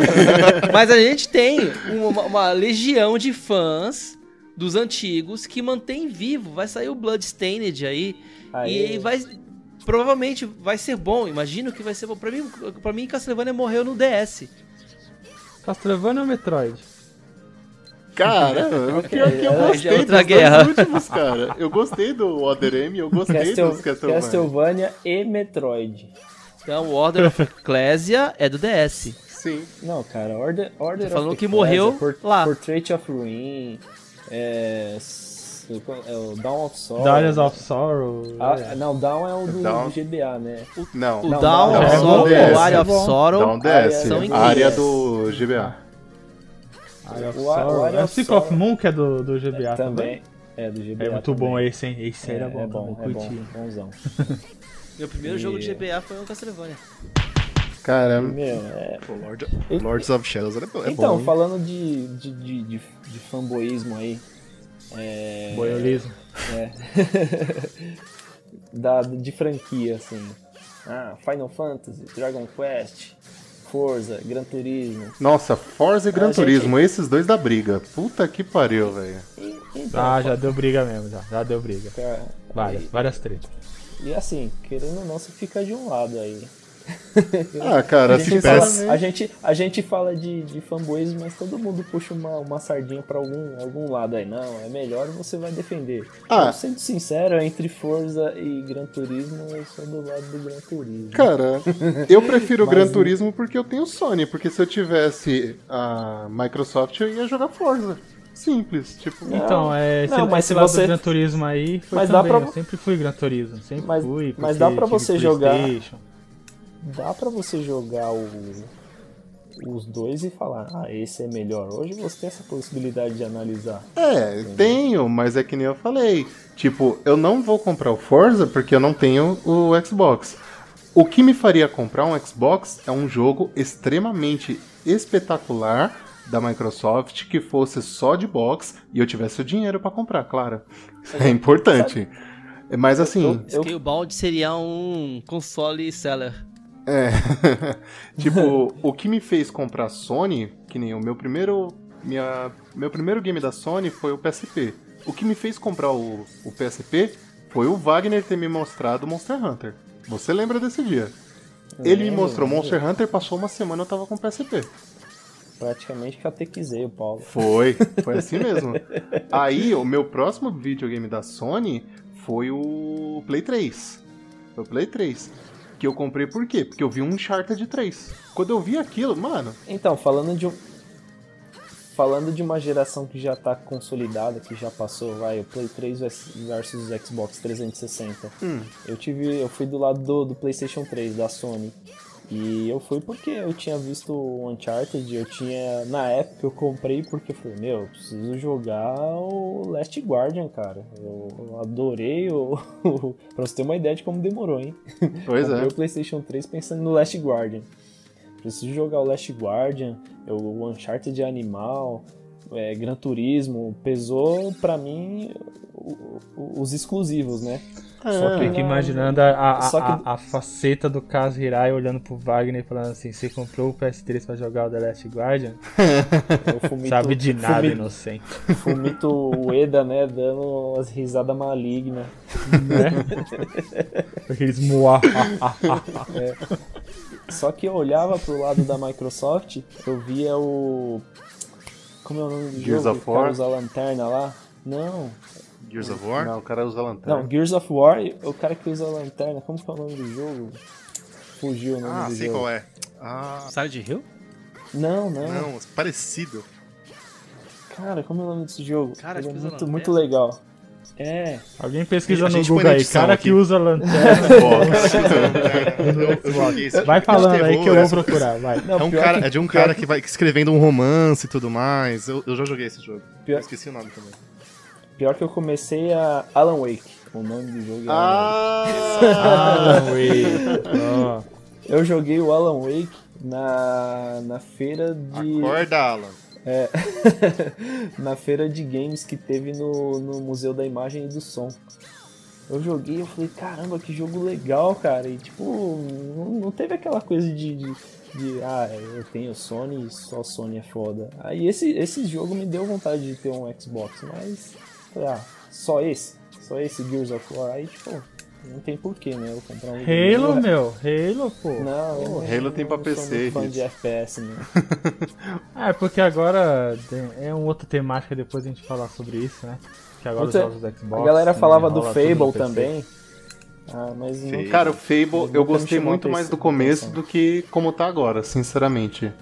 A: (laughs)
D: Mas a gente tem uma, uma legião de fãs dos antigos que mantém vivo. Vai sair o Bloodstained aí.
E: Aí-
D: E vai. Provavelmente vai ser bom. Imagino que vai ser bom. Pra mim, pra mim Castlevania morreu no DS.
B: Castlevania ou Metroid?
A: Cara, o pior que eu
E: é,
D: já é
A: gostei
D: outra
A: dos
D: guerra.
A: últimos, cara. Eu gostei do Other M, eu gostei
E: Castel-
A: dos Castlevania.
E: Castlevania e Metroid.
D: Então, o Order of Ecclesia é do DS.
A: Sim.
E: Não, cara, Order, Order
D: Tô falando
E: of
D: que
E: Ecclesia,
D: morreu
E: Por-
D: lá.
E: Portrait of Ruin, é, s- é o Dawn of Sorrow.
B: Daughters of Sorrow.
E: Ah, não, Down é o do,
A: Down.
E: do GBA, né?
A: Não.
D: O
E: Não,
D: Down
E: não,
D: of
A: é
D: Sorrow
A: bom, é
D: o Area of
B: bom.
D: Sorrow.
A: Down DS.
D: são
A: a área do GBA.
B: Eye of
E: O o
B: Sorrow.
E: Eye
B: É o
E: of
B: Sick of. Moon que é do, do GBA
E: também. É, do GBA.
B: É muito bom
E: também.
B: esse, hein? Esse aí era bom.
E: é bom, é bom,
B: curti.
E: bonzão.
D: Meu primeiro
E: E-
D: jogo de GBA foi o Castlevania.
A: Cara,
E: Meu, é,
F: Lord, Lords of Shadows é, é
E: então,
F: bom.
E: falando de, de, de, de, de fanboísmo aí. É,
B: Boiolismo.
E: é, (laughs) da, de franquia, assim. Ah, Final Fantasy, Dragon Quest, Forza, Gran Turismo.
A: nossa, Forza e Gran
E: gente-
A: Turismo, esses dois da briga. Puta que pariu, velho.
E: E, então,
B: Ah, já deu briga mesmo, já. Já deu briga.
E: cara,
B: Várias, várias tretas.
E: E assim, querendo ou não, você fica de um lado aí. (laughs)
A: Ah, cara,
E: A
A: se
E: gente, fala, a, gente, a gente fala de, de fanboys, mas todo mundo puxa uma, uma sardinha pra algum, algum lado aí. Não, é melhor você vai defender.
A: Ah.
E: Eu, sendo sincero, entre Forza e Gran Turismo, eu sou do lado do Gran Turismo.
A: Cara, (laughs) eu prefiro o
E: Mas
A: Gran
E: o-
A: Turismo porque eu tenho Sony, porque se eu tivesse a Microsoft eu ia jogar Forza. Simples, tipo.
E: Não,
B: Então, é,
E: não, mas se você-
B: Gran Turismo aí foi
E: Mas dá
B: também.
E: pra-
B: Eu sempre fui Gran Turismo, sempre
E: Mas-
B: fui.
E: mas dá pra
B: tive
E: você jogar-. Dá pra você jogar o, os dois e falar, ah, esse é melhor. Hoje você tem essa possibilidade de analisar.
A: É, tenho, mas é que nem eu falei. Tipo, eu não vou comprar o Forza porque eu não tenho o Xbox. O que me faria comprar um Xbox é um jogo extremamente espetacular da Microsoft que fosse só de box e eu tivesse o dinheiro pra comprar, claro. É importante. Mas assim,
E: Eu-
D: Scalebound seria um console seller.
A: É. (laughs) tipo, o que me fez comprar Sony, que nem o meu primeiro. Minha, meu primeiro game da Sony foi o PSP. O que me fez comprar o, o PSP foi o Wagner ter me mostrado Monster Hunter. Você lembra desse dia? Ele me mostrou. Monster Hunter, passou uma semana eu tava com o PSP.
E: Praticamente catequizei o Paulo.
A: Foi, (laughs) foi assim mesmo. Aí, o meu próximo videogame da Sony foi o Play 3. Foi o Play 3. Que eu comprei por quê? Porque eu vi um Uncharted 3. Quando eu vi aquilo, mano,
E: Então, falando de um. Falando de uma geração que já tá consolidada, que já passou, vai, o Play 3 vers- versus o Xbox 360.
A: Hum.
E: Eu tive. Eu fui do lado do, do Playstation 3, da Sony. E eu fui porque eu tinha visto o Uncharted, eu tinha. Na época eu comprei porque eu falei, meu, eu preciso jogar o Last Guardian, cara. Eu, eu adorei (laughs) o. pra você ter uma ideia de como demorou, hein?
A: pois
E: Comprei
A: é.
E: o PlayStation 3 pensando no Last Guardian. Preciso jogar o Last Guardian, o Uncharted Animal, é, Gran Turismo. Pesou pra mim os exclusivos, né? Só que
B: Fico
E: na-
B: imaginando a, a,
E: Só que-
B: a, a faceta do Caso Hirai olhando pro Wagner e falando assim: Você comprou o PS3 pra jogar o The Last Guardian? (laughs)
E: Fumito,
B: Sabe de nada,
E: Fumito,
B: inocente.
E: Fumito Ueda, né? Dando umas risadas malignas. (laughs)
B: Aqueles moá.
E: Só que eu olhava pro lado da Microsoft, eu via o. Como é o nome do
A: Gears
E: jogo?
A: of War?
E: usa a lanterna lá? Não,
F: Gears of War?
A: Não, o cara usa lanterna.
E: Não, Gears of War, o cara que usa a lanterna, como que é o nome do jogo? Fugiu o nome
F: Ah,
E: do
F: sei
E: jogo.
F: qual é. Ah,
D: Silent Hill?
E: Não, não,
F: não, parecido.
E: Cara, como é o nome desse jogo?
D: Cara,
E: Ele é
D: que
E: muito, muito legal. É,
B: Alguém pesquisa no Google aí, cara
F: aqui. (laughs)
B: que usa lanterna. Vai falando aí que eu vou procurar, vai.
E: não,
F: É, um cara,
E: que-
F: é de um cara que vai escrevendo um romance e tudo mais. Eu, eu já joguei esse jogo.
E: Pior-
F: esqueci o nome também.
E: Pior que eu comecei a Alan Wake. O nome do jogo é Alan Wake.
A: Ah!
B: Ah, wait. Ó.
E: Eu joguei o Alan Wake na, na feira de.
F: Acorda, Alan. (laughs)
E: na feira de games que teve no, no Museu da Imagem e do Som. Eu joguei eu falei, caramba, que jogo legal, cara. E tipo, não, não teve aquela coisa de, de, de, ah, eu tenho Sony e só Sony é foda. Aí esse, esse jogo me deu vontade de ter um Xbox, mas falei, ah, só esse? Só esse Gears of War? Aí, tipo, não tem porquê, né? Eu comprar um
B: Halo, meu. Halo, pô.
E: Não, eu
A: Halo tem pra
E: eu sou
A: PC,
E: muito fã de FPS, né? (laughs)
B: Ah, é porque agora é uma outra temática depois a gente falar sobre isso, né? Que agora
E: Outra-
B: os jogos do Xbox.
E: A galera
B: né,
E: falava do
B: tudo no
E: Fable também. Ah, mas
A: Cara, o Fable eu gostei muito mais do
E: atenção.
A: começo do que como tá agora, sinceramente.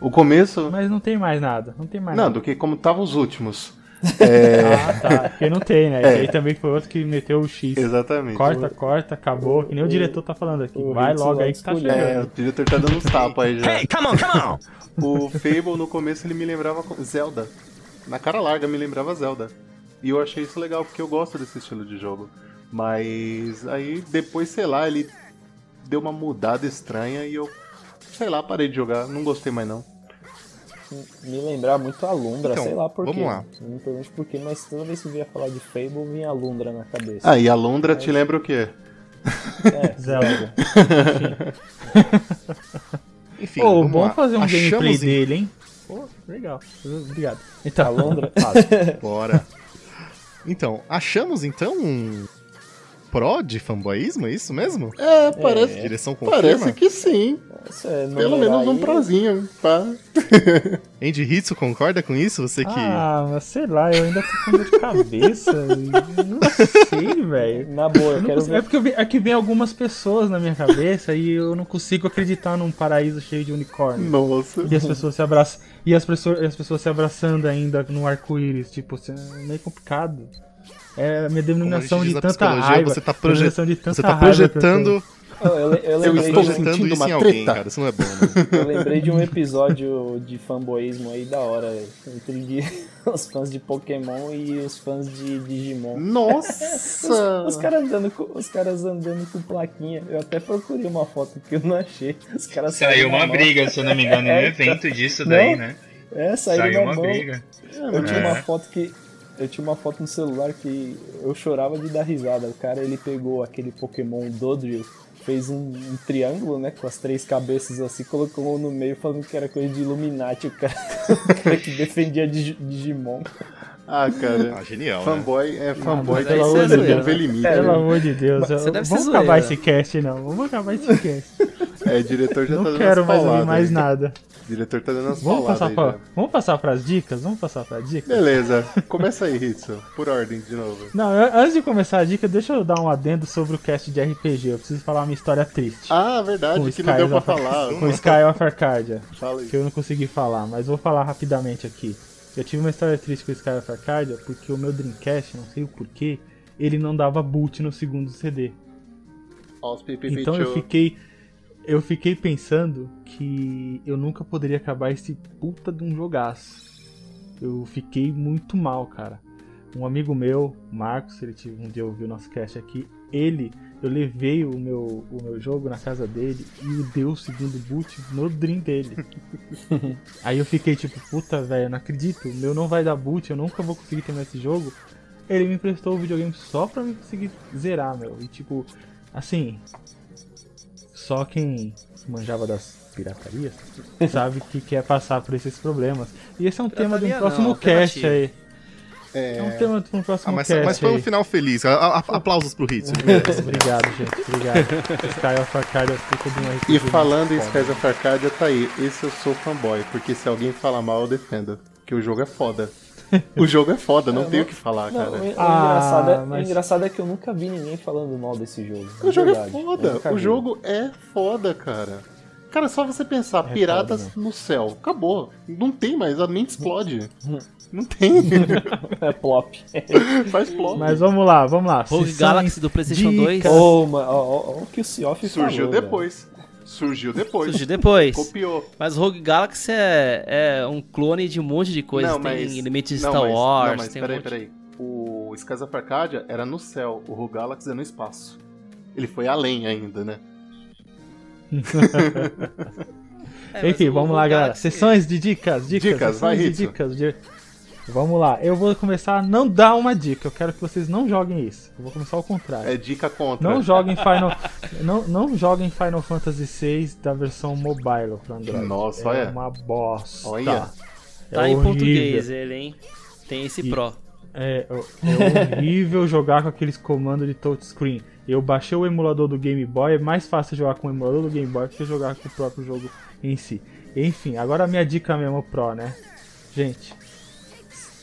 A: O começo.
B: Mas não tem mais nada. Não tem mais
A: Não,
B: nada.
A: do que como tava os últimos. É,
B: Ah, tá. Porque não tem, né?
A: É.
B: Esse aí também foi outro que meteu o X.
A: exatamente.
B: Corta, corta, acabou. Que nem o diretor tá falando aqui.
E: o
B: Vai logo aí que tá
E: escolheu.
A: É,
B: chegando.
A: o diretor tá dando uns tapas aí já.
G: Hey, come on, come on! (laughs)
A: O Fable no começo ele me lembrava Zelda. Na cara larga me lembrava Zelda. E eu achei isso legal porque eu gosto desse estilo de jogo. Mas aí depois, sei lá, ele deu uma mudada estranha e eu, sei lá, parei de jogar. Não gostei mais não.
E: Me lembrar muito a Lundra,
F: Então,
E: sei lá por
F: vamos
E: quê.
F: lá.
E: Não me pergunte por quê, mas toda vez que eu via falar de Fable, vinha a Lundra na cabeça.
A: Ah, e a Londra te lembra o quê?
E: É, (laughs)
B: Zelda.
F: Enfim, (laughs)
B: Pô,
F: vamos
B: bom
F: lá.
B: fazer um
F: Achamos
B: gameplay
F: em-
B: dele, hein? Pô, legal. Obrigado.
E: a
B: Então,
E: Lundra. (laughs)
F: Bora. Então, achamos então um pró de fanboyismo, é isso mesmo?
A: É, parece,
F: Direção confirma?
A: parece que sim.
E: Isso é
A: Pelo menos um
E: aí.
A: prozinho. Pá. (laughs)
F: Andy Hitsu concorda com isso? Você que.
B: ah, mas sei lá, eu ainda tô com dor de cabeça. (laughs) não sei, velho.
E: Na boa, eu quero
B: consigo- É
E: ver.
B: porque eu vi- é que vem algumas pessoas na minha cabeça e eu não consigo acreditar num paraíso cheio de unicórnio.
A: Nossa.
B: E as pessoas se abraçam. E as pessoas, as pessoas se abraçando ainda no arco-íris. Tipo, assim, é meio complicado. É a minha denominação de tanta raiva.
F: Você tá, proje-
B: denominação de tanta
F: você tá
B: eu
F: projetando
E: Eu, eu, eu
A: Eu
E: lembrei
A: estou
E: de,
F: Projetando
A: sentindo
F: isso
A: uma
F: em alguém,
A: treta.
F: cara. Isso não é bom, né?
E: eu lembrei de um episódio de fanboísmo aí da hora. Entre (laughs) os fãs de Pokémon e os fãs de Digimon.
A: Nossa!
E: Os caras andando, com- os caras andando com plaquinha. Eu até procurei uma foto que eu não achei. Os caras
C: Saiu uma
E: mão.
C: briga, se eu não me engano, em um (laughs)
E: É,
C: evento disso daí,
E: Não,
C: né?
E: É,
C: Saiu
E: na
C: uma
E: mão.
C: briga.
E: Eu tinha
C: É.
E: uma foto que. Eu tinha uma foto no celular que eu chorava de dar risada. O cara ele pegou aquele Pokémon Dodrio, fez um, um triângulo, né? Com as três cabeças assim, colocou um no meio falando que era coisa de Illuminati, o cara, (laughs) o cara que defendia Digi- Digimon.
A: Ah, cara.
F: Ah, genial, né?
A: Fanboy é fanboy pelo amor de
D: é
A: Deus,
D: zoeira,
A: não vê
D: né?
A: limite.
B: Pelo
A: né?
B: amor de Deus.
D: Você
B: eu-
D: deve ser
B: vamos acabar esse cast, não. Vamos acabar esse cast.
A: É, diretor já tá
B: não quero mais ouvir mais
A: aí.
B: Nada.
A: Diretor tá dando umas
B: Vamos passar,
A: aí
B: pra,
A: já.
B: vamos passar pras dicas? Vamos passar pras dicas?
A: Beleza, começa aí, (laughs) Hitsu. Por ordem, de novo.
B: Não, eu- antes de começar a dica, deixa eu dar um adendo sobre o cast de RPG. Eu preciso falar uma história triste.
A: Ah, verdade, que não deu pra
B: of-
A: falar. (laughs)
B: Com Sky of Arcadia.
A: Fala aí.
B: que eu não consegui falar, mas vou falar rapidamente aqui. Eu tive uma história triste com o Sky of Arcadia porque o meu Dreamcast, não sei o porquê, ele não dava boot no segundo CD. Então eu fiquei eu fiquei pensando que eu nunca poderia acabar esse puta de um jogaço. Eu fiquei muito mal, cara. Um amigo meu, Marcos, ele tive um dia ouviu o nosso cast aqui, ele, eu levei o meu, o meu jogo na casa dele e o deu o segundo boot no Dream dele. (laughs) Aí eu fiquei tipo, puta velho, não acredito, o meu não vai dar boot, eu nunca vou conseguir terminar esse jogo. Ele me emprestou o videogame só pra eu conseguir zerar, meu. E tipo, assim, só quem manjava das piratarias sabe que quer passar por esses problemas. E esse é um tema de um
D: Pirataria
B: próximo
D: não,
B: cast aí.
D: alternativo.
B: É um tema de um
F: Ah,
B: próximo
F: mas,
B: cast
F: mas foi um
B: aí.
F: final feliz. A- a- aplausos pro Hits.
B: Obrigado, gente. Obrigado. Sky of Arcadia fica de um
A: E falando em. Skies of Arcadia, tá aí. Esse eu sou fanboy, porque se alguém falar mal, eu defendo. Porque o jogo é foda. (laughs) O jogo é foda, não
E: Eu
A: tem o que falar,
E: Não, o,
A: cara.
E: o
B: Ah,
E: engraçado é,
B: mas-
E: o engraçado é que eu nunca vi ninguém falando mal desse jogo.
A: O jogo é
E: Verdade, eu
A: foda. O jogo é foda, cara. Cara, só você pensar,
B: É
A: piratas
B: foda,
A: no céu. Acabou. Não tem mais, a mente explode. (laughs) Não tem.
E: É plop. (laughs)
A: Faz plot.
B: Mas vamos lá, vamos lá.
D: Rogue
B: Sessão
D: Galaxy do PlayStation
B: dicas.
D: 2
E: Ô, ma- ó, ó, ó o que o
A: Surgiu
E: falou,
A: depois. Surgiu depois.
D: surgiu depois.
A: Copiou.
D: Mas Rogue Galaxy é, é um clone de um monte de coisas.
A: Não,
D: tem
A: mas-
D: elementos de
A: não,
D: Star
A: mas-
D: Wars,
A: Não, mas
D: tem um
A: peraí,
D: monte...
A: peraí. O Skies of Arcadia era no céu, o Rogue Galaxy é no espaço. Ele foi além ainda, né? (laughs)
D: É,
B: Enfim, vamos lá, galera. Sessões de dicas, dicas,
A: Dicas, vai,
B: de
A: Hitsu.
B: dicas. Vamos lá, eu vou começar a não dar uma dica. Eu quero que vocês não joguem isso. Eu vou começar ao contrário.
A: É dica contra.
B: Não joguem Final, não, não joguem Final Fantasy VI da versão mobile para Android.
A: Nossa,
B: é
A: olha.
B: uma bosta.
A: Olha.
B: É
D: Tá em
B: horrível.
D: português ele, hein? Tem esse
B: E-
D: Pro.
B: É, é horrível (laughs) jogar com aqueles comandos de touchscreen. Eu baixei o emulador do Game Boy, é mais fácil jogar com o emulador do Game Boy que jogar com o próprio jogo em si. Enfim, agora a minha dica mesmo Pro, né? Gente,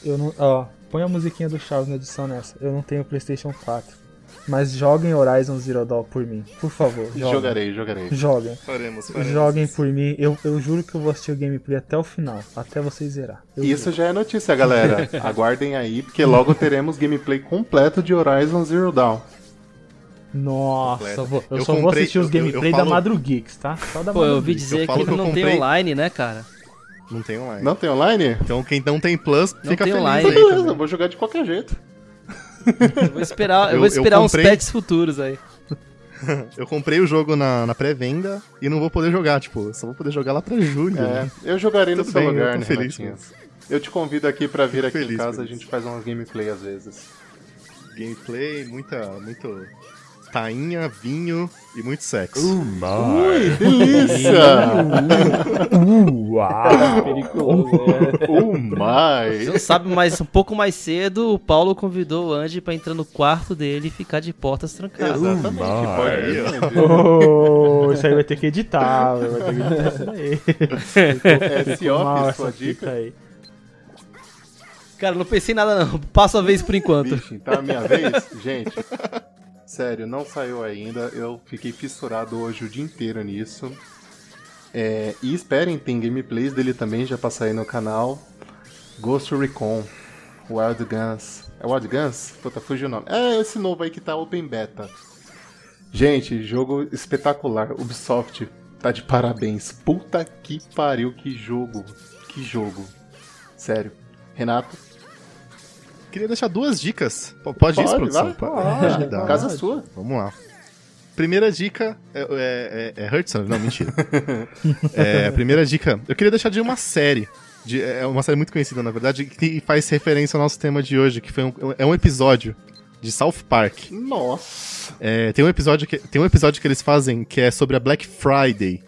B: eu não. Ó, põe a musiquinha do Chaves na edição nessa. Eu não tenho PlayStation 4. Mas joguem Horizon Zero Dawn por mim. Por favor, joguem.
A: Jogarei, jogarei.
B: Joguem.
F: Faremos, faremos.
B: Joguem por mim. Eu, eu juro que eu vou assistir o gameplay até o final. Até vocês zerar. Eu
A: Isso já é notícia, galera. (laughs) Aguardem aí, porque logo teremos gameplay completo de Horizon Zero Dawn.
B: Nossa,
F: Completa.
B: vou- eu,
F: Eu
B: só vou
F: comprei-
B: assistir os
F: eu- eu- eu
B: gameplay
F: falo-
B: da Madrugeeks, tá? Só da
D: Pô, eu ouvi dizer que
F: que eu
D: não tem online, né, cara?
F: Não tem online.
A: Não tem online?
F: Então quem não tem Plus,
D: Não
F: fica
D: tem
F: feliz
D: online.
F: aí
A: Beleza,
F: também.
A: eu vou jogar de qualquer jeito. (laughs)
D: Eu vou esperar, eu
F: Eu-
D: vou
F: eu
D: esperar uns
F: comprei-
D: patches futuros aí. (laughs)
F: Eu comprei o jogo na, na pré-venda e não vou poder jogar, tipo, eu só vou poder jogar lá pra julho.
A: É,
F: né?
A: eu jogarei no
F: Tudo
A: seu
F: bem,
A: lugar,
F: eu tô
A: né,
F: feliz.
A: Eu te convido aqui pra vir aqui em
F: feliz,
A: casa, a gente faz um gameplay às vezes.
F: Gameplay, muita, muito tainha, vinho e muito sexo.
A: Ui, delícia!
B: Uau!
E: Periculoso, é.
A: oh!
D: Você não sabe, mas um pouco mais cedo, o Paulo convidou o Andy pra entrar no quarto dele e ficar de portas trancadas.
A: Exatamente, pode
F: Aí,
A: ir.
B: Oh, isso aí vai ter que editar, vai ter que editar isso daí.
A: É, se off,
B: essa
A: sua dica.
B: aí.
D: Cara, não pensei em nada não. Passo a vez por enquanto.
A: Vixe, tá a minha vez? Gente, sério, não saiu ainda. Eu fiquei fissurado hoje o dia inteiro nisso. É, e esperem, tem gameplays dele também, já pra sair no canal. Ghost Recon, Wild Guns. É Wild Guns? Puta, fugiu o nome. É esse novo aí que tá Open Beta. Gente, jogo espetacular. Ubisoft tá de parabéns. Puta que pariu, que jogo. Que jogo. Sério. Renato?
F: Queria deixar duas dicas. P- Pode, isso, produção? Pode, dá.
A: Casa sua.
F: Vamos lá. Primeira dica é, é, é, é Hudson? Não, mentira. (laughs) É, a primeira dica, eu queria deixar de uma série. de- é uma série muito conhecida, na verdade, que faz referência ao nosso tema de hoje, que foi um, é um episódio de South Park.
A: Nossa.
F: É, tem, um episódio que, tem um episódio que eles fazem que é sobre a Black Friday.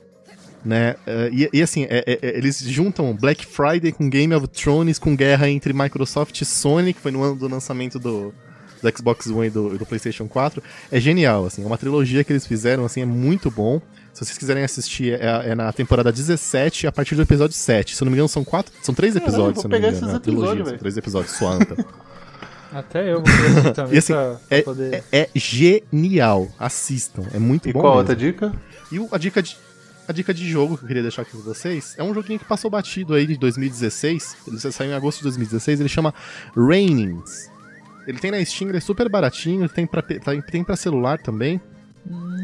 F: Né? É, e, e assim, é- é- é, eles juntam Black Friday com Game of Thrones, com guerra entre Microsoft e Sony, que foi no ano do lançamento do, do Xbox One e do, do PlayStation 4. É genial, assim, é uma trilogia que eles fizeram, assim, é muito bom. Se vocês quiserem assistir, é, é na temporada 17, a partir do episódio 7. Se eu não me engano, são quatro. São três episódios,
A: vou
F: se eu não me
A: pegar
F: engano.
A: esses
F: é trilogia, são três episódios, sua anta. (laughs)
B: Até eu vou assistir também
F: E assim,
B: pra, pra
F: é,
B: poder.
F: é, é genial. Assistam. É muito
A: E
F: bom.
A: qual
F: mesmo.
A: outra dica?
F: E a dica de. A dica de jogo que eu queria deixar aqui com vocês é um joguinho que passou batido aí de 2016. Ele saiu em agosto de 2016. Ele chama Rainings. Ele tem na Steam, ele é super baratinho. Tem pra, tem pra celular também.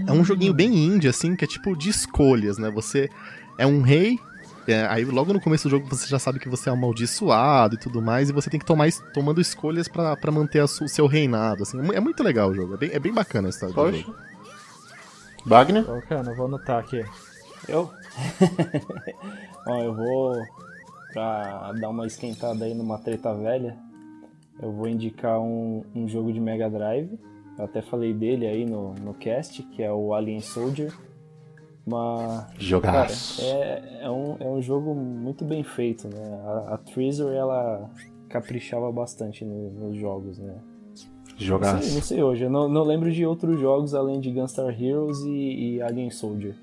F: É um joguinho bem indie, assim, que é tipo de escolhas, né? Você é um rei. é, aí logo no começo do jogo você já sabe que você é amaldiçoado e tudo mais, e você tem que tomar tomando escolhas pra pra manter o seu reinado. Assim. É É muito legal o jogo, é bem, é bem bacana a história do
A: Poxa.
F: jogo.
A: Wagner?
B: Que é? Vou anotar aqui.
E: Eu? (laughs) Ó, eu vou. Pra dar uma esquentada aí numa treta velha, eu vou indicar um, um jogo de Mega Drive. Eu até falei dele aí no, no cast, que é o Alien Soldier. Mas. Cara,
A: Jogaço.
E: é, é, um, é um jogo muito bem feito, né? A, a Treasure, ela caprichava bastante no- nos jogos, né? Não sei, não sei hoje, eu não, não lembro de outros jogos além de Gunstar Heroes e, e Alien Soldier.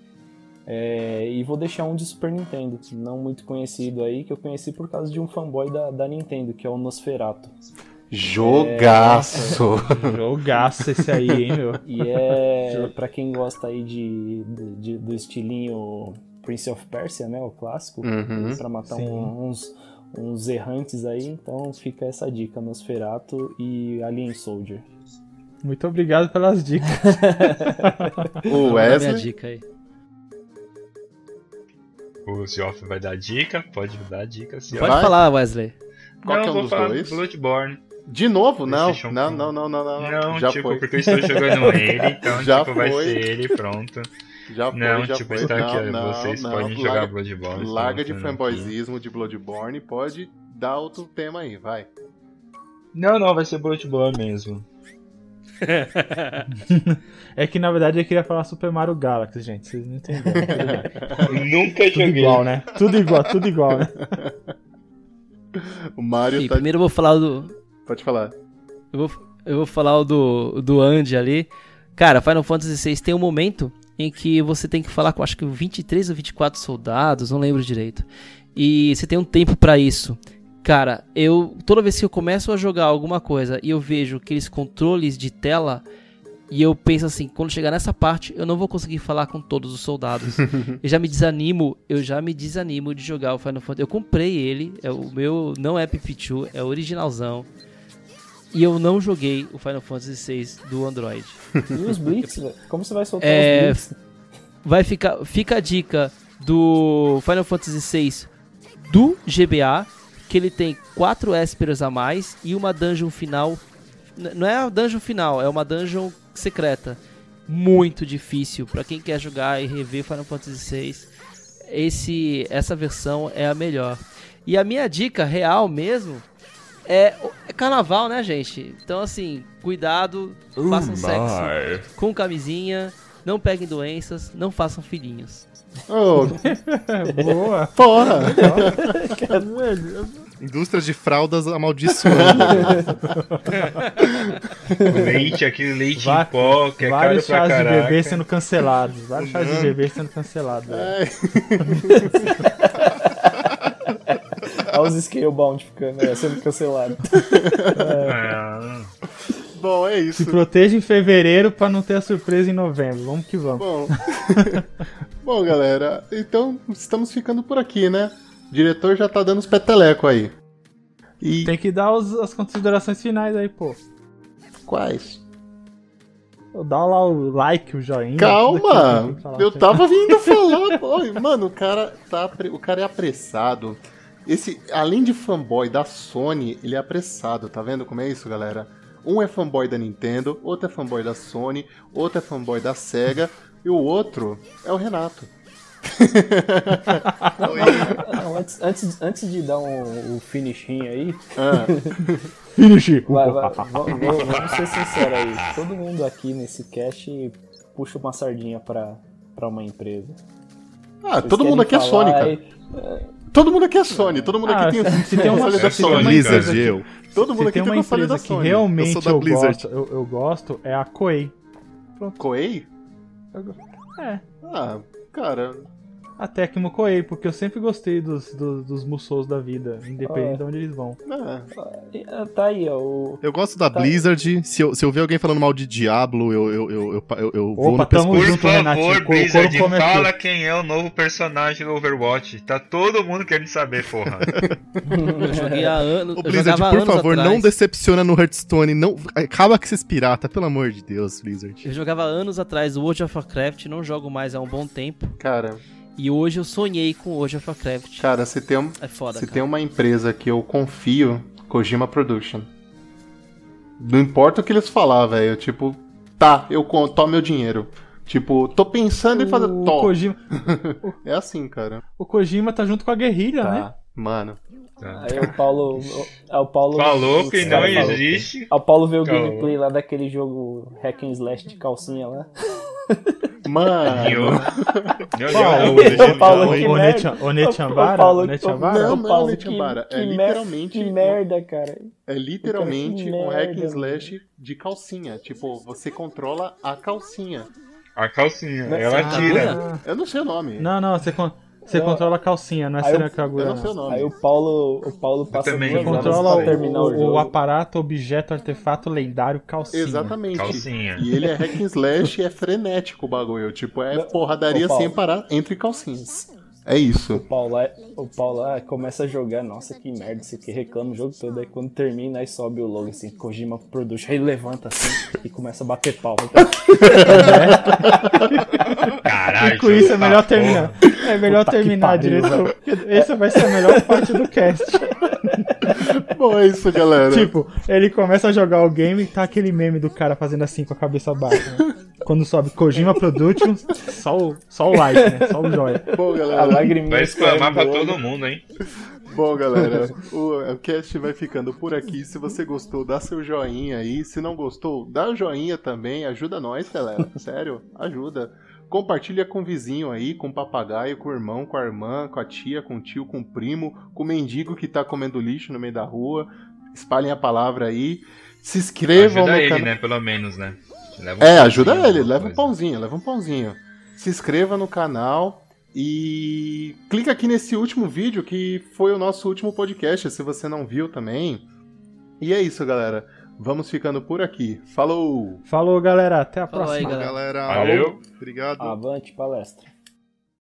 E: É, e vou deixar um de Super Nintendo, não muito conhecido aí, que eu conheci por causa de um fanboy da, da Nintendo, que é o Nosferatu.
A: Jogaço.
B: Jogaço esse aí, hein, meu? (laughs)
E: E é, pra quem gosta aí de, de- de- do estilinho Prince of Persia, né, o clássico,
A: Uhum,
E: pra matar um- uns, uns errantes aí, então fica essa dica, Nosferatu e Alien Soldier.
B: Muito obrigado pelas dicas. (laughs) (laughs)
A: O
D: dar minha
A: Wesley.
D: dica aí.
C: O Zioff vai dar dica, pode dar dica, Zioff.
D: Pode
A: Vai?
D: falar, Wesley.
A: Qual
C: não,
A: que é um dos dois?
C: Bloodborne.
A: De novo? Não. Não, não, não, não, não.
C: Não,
A: Já
C: tipo,
A: foi.
C: porque eu estou jogando (laughs) ele, então,
A: Já
C: tipo, vai
A: foi.
C: ser ele, pronto.
A: Já foi,
C: não,
A: já
C: tipo,
A: foi.
C: está
A: não,
C: aqui, ó,
A: não,
C: vocês
A: não.
C: podem jogar
A: Larga-
C: Bloodborne.
A: Larga de fanboyzismo de Bloodborne. Pode dar outro tema aí, vai.
C: Não, não, vai ser Bloodborne mesmo. (laughs)
B: É que na verdade eu queria falar Super Mario Galaxy, gente. Vocês não entenderam.
C: Nunca
B: Tudo
C: joguei.
B: igual, né? Tudo igual, tudo igual, né?
A: O Mario
D: Sim,
A: tá.
D: primeiro eu vou falar do.
A: Pode falar.
D: Eu vou, eu vou falar o do, do Andy ali. Cara, Final Fantasy VI tem um momento em que você tem que falar com acho que 23 ou 24 soldados, não lembro direito. E você tem um tempo pra isso. Cara, eu toda vez que eu começo a jogar alguma coisa e eu vejo aqueles controles de tela e eu penso assim, quando chegar nessa parte, eu não vou conseguir falar com todos os soldados. (laughs) eu já me desanimo, eu já me desanimo de jogar o Final Fantasy. Eu comprei ele, é o meu não é PP2, é originalzão. E eu não joguei o Final Fantasy VI do Android.
E: E os Blitz, (laughs) velho? Como você vai soltar
D: É,
E: os Blitz?
D: Vai ficar, fica a dica do Final Fantasy VI do GBA, que ele tem quatro ésperas a mais e uma dungeon final. Não é a dungeon final, é uma dungeon secreta. Muito difícil para quem quer jogar e rever Final Fantasy VI. Esse, essa versão é a melhor. E a minha dica real mesmo é, é carnaval, né, gente? Então assim, cuidado, façam sexo com camisinha, não peguem doenças, não façam filhinhos.
A: Ô, (laughs)
B: Boa.
A: porra! (laughs)
F: Indústrias de fraldas amaldiçoando.
C: Leite, aquele leite
B: Va-
C: em pó, que é
B: Vários
C: caro
B: chás
C: pra
B: de
C: caraca.
B: bebê sendo cancelados. Vários chás de bebê sendo cancelados. (laughs)
E: Olha os Scalebound ficando, é, sendo cancelados.
C: Ah,
A: Bom, é isso.
B: Se proteja em fevereiro pra não ter a surpresa em novembro. Vamos que vamos.
A: Bom. (laughs) Bom, galera, então estamos ficando por aqui, né? O diretor já tá dando os peteleco aí. E
B: Tem que dar os- as considerações finais aí, pô.
A: quais?
B: Dá lá o like, o joinha.
A: Calma!
B: falar.
A: Eu tava vindo (laughs) falar, pô. Mano, o cara, tá, o cara é apressado. Esse, além de fanboy da Sony, ele é apressado, tá vendo como é isso, galera? Um é fanboy da Nintendo, outro é fanboy da Sony, outro é fanboy da Sega, e o outro é o Renato. (laughs)
E: Não, antes, antes, antes de dar um, o finishinho aí,
A: Ah, (laughs)
B: Finish!
E: vai, vai, va- va- vamos ser sinceros aí. Todo mundo aqui nesse cast puxa uma sardinha pra, pra uma empresa.
A: ah,
E: Vocês
A: todo mundo aqui é Sony, cara.
E: aí-
A: Todo mundo aqui é Sony, todo mundo
B: Ah,
A: aqui tem, (laughs)
B: se tem uma-
C: é
B: tem uma
A: Sony.
F: Blizzard,
B: que-
F: eu.
A: Todo mundo
B: Se
A: aqui
B: tem
A: tem
B: uma
A: console da
B: empresa que
A: Sony.
B: realmente
F: Eu
B: eu,
F: sou da Blizzard.
B: gosto, eu, eu gosto, é a Koei.
A: Koei?
B: É,
A: Ah, cara,
B: a Tecmo Koei, porque eu sempre gostei dos, dos, dos Musous da vida, independente
E: Ah.
B: de onde eles vão.
A: ah,
E: Ah, Tá aí, ó. O,
F: Eu gosto da
E: Tá.
F: Blizzard. Se eu, se eu ver alguém falando mal de Diablo, eu, eu, eu, eu, eu, eu vou
B: Opa,
F: no
B: tamo
F: pescoço.
C: Por
B: junto, Renatinho.
C: favor,
B: O
C: Blizzard, fala quem é o novo personagem do Overwatch. Tá todo mundo querendo saber, porra.
D: Eu joguei há anos.
F: Ô,
D: eu
F: Blizzard,
D: jogava
F: por favor,
D: atrás.
F: não decepciona no Hearthstone. Não... Acaba com esses piratas, pelo amor de Deus, Blizzard.
D: Eu jogava anos atrás o World of Warcraft, não jogo mais há um bom tempo.
A: cara,
D: E hoje eu sonhei com o World of Warcraft.
A: cara, se tem, um,
D: É foda,
A: se
D: cara.
A: tem uma empresa que eu confio, Kojima Production. Não importa o que eles falar, velho. Tipo, tá, eu tomo meu dinheiro. Tipo, tô pensando em fazer.
B: O
A: Tó.
B: Kojima, (laughs)
A: É assim, cara.
B: o Kojima tá junto com a guerrilha, né?
A: Tá, mano.
E: aí o Paulo. É o Paulo.
C: Falou
E: os
C: que não
E: caras falou.
C: existe.
E: Aí o Paulo vê o
C: Calma.
E: gameplay lá daquele jogo hack and slash de calcinha lá. (laughs)
A: Mano.
B: Paulo,
F: eu
E: Paulo, que
B: O
E: merda.
B: Netiam- o Netiambara?
E: Ô, Paulo,
B: O Netiambara?
A: Não, não é
E: que-
A: é
E: que
A: literalmente
E: Que merda, cara.
A: É literalmente
E: Que
A: um hack and
E: merda,
A: slash de calcinha. Tipo, você controla a calcinha.
C: A calcinha,
E: Mas-
C: ela tira.
A: Eu não sei o nome.
B: Não, não, você, você controla a calcinha, não é
E: Aí eu-
B: Seranca
A: Eu não sei o nome.
E: Aí o Paulo, o Paulo passa
C: também
E: duas
B: Controla o,
E: terminar o,
B: o- aparato, objeto, artefato lendário, calcinha.
A: Exatamente.
C: Calcinha.
A: E ele é hack and slash e é frenético o bagulho. Tipo, é porradaria sem parar entre calcinhas. É isso.
E: O Paulo, é- o Paulo ah, começa a jogar, nossa, que merda, isso aqui reclama o jogo todo. Aí quando termina, aí sobe o logo assim, Kojima Production. Aí ele levanta assim e começa a bater palma. (laughs)
C: Caralho.
B: E com isso é
C: tá
B: melhor
C: porra.
B: É melhor
E: Puta
B: terminar, porque Essa vai ser a melhor parte do cast. (laughs)
A: Bom, é isso, galera.
B: tipo, ele começa a jogar o game e tá aquele meme do cara fazendo assim com a cabeça baixa. né? Quando sobe Kojima Productions, só o, só o like, né? Só o joia.
A: Bom,
E: A
A: galera.
E: lagriminha
C: Vai exclamar pra todo mundo, hein?
A: Bom, galera, o, o cast vai ficando por aqui. Se você gostou, dá seu joinha aí. Se não gostou, dá joinha também. Ajuda nós, galera. Sério, ajuda. Compartilha com o vizinho aí, com o papagaio, com o irmão, com a irmã, com a tia, com o tio, com o primo, com o mendigo que tá comendo lixo no meio da rua. Espalhem a palavra aí. Se inscrevam
C: Ajuda
A: no
C: ele, né? Pelo menos, né? Um
A: É, ajuda ele, leva um
C: coisa.
A: pãozinho, leva um pãozinho. Se inscreva no canal e clica aqui nesse último vídeo que foi o nosso último podcast, se você não viu também. E é isso, galera. Vamos ficando por aqui. Falou!
B: Falou, galera. Até a
D: Falou aí,
B: próxima.
D: galera.
F: Galera,
C: Valeu.
F: obrigado.
E: Avante palestra.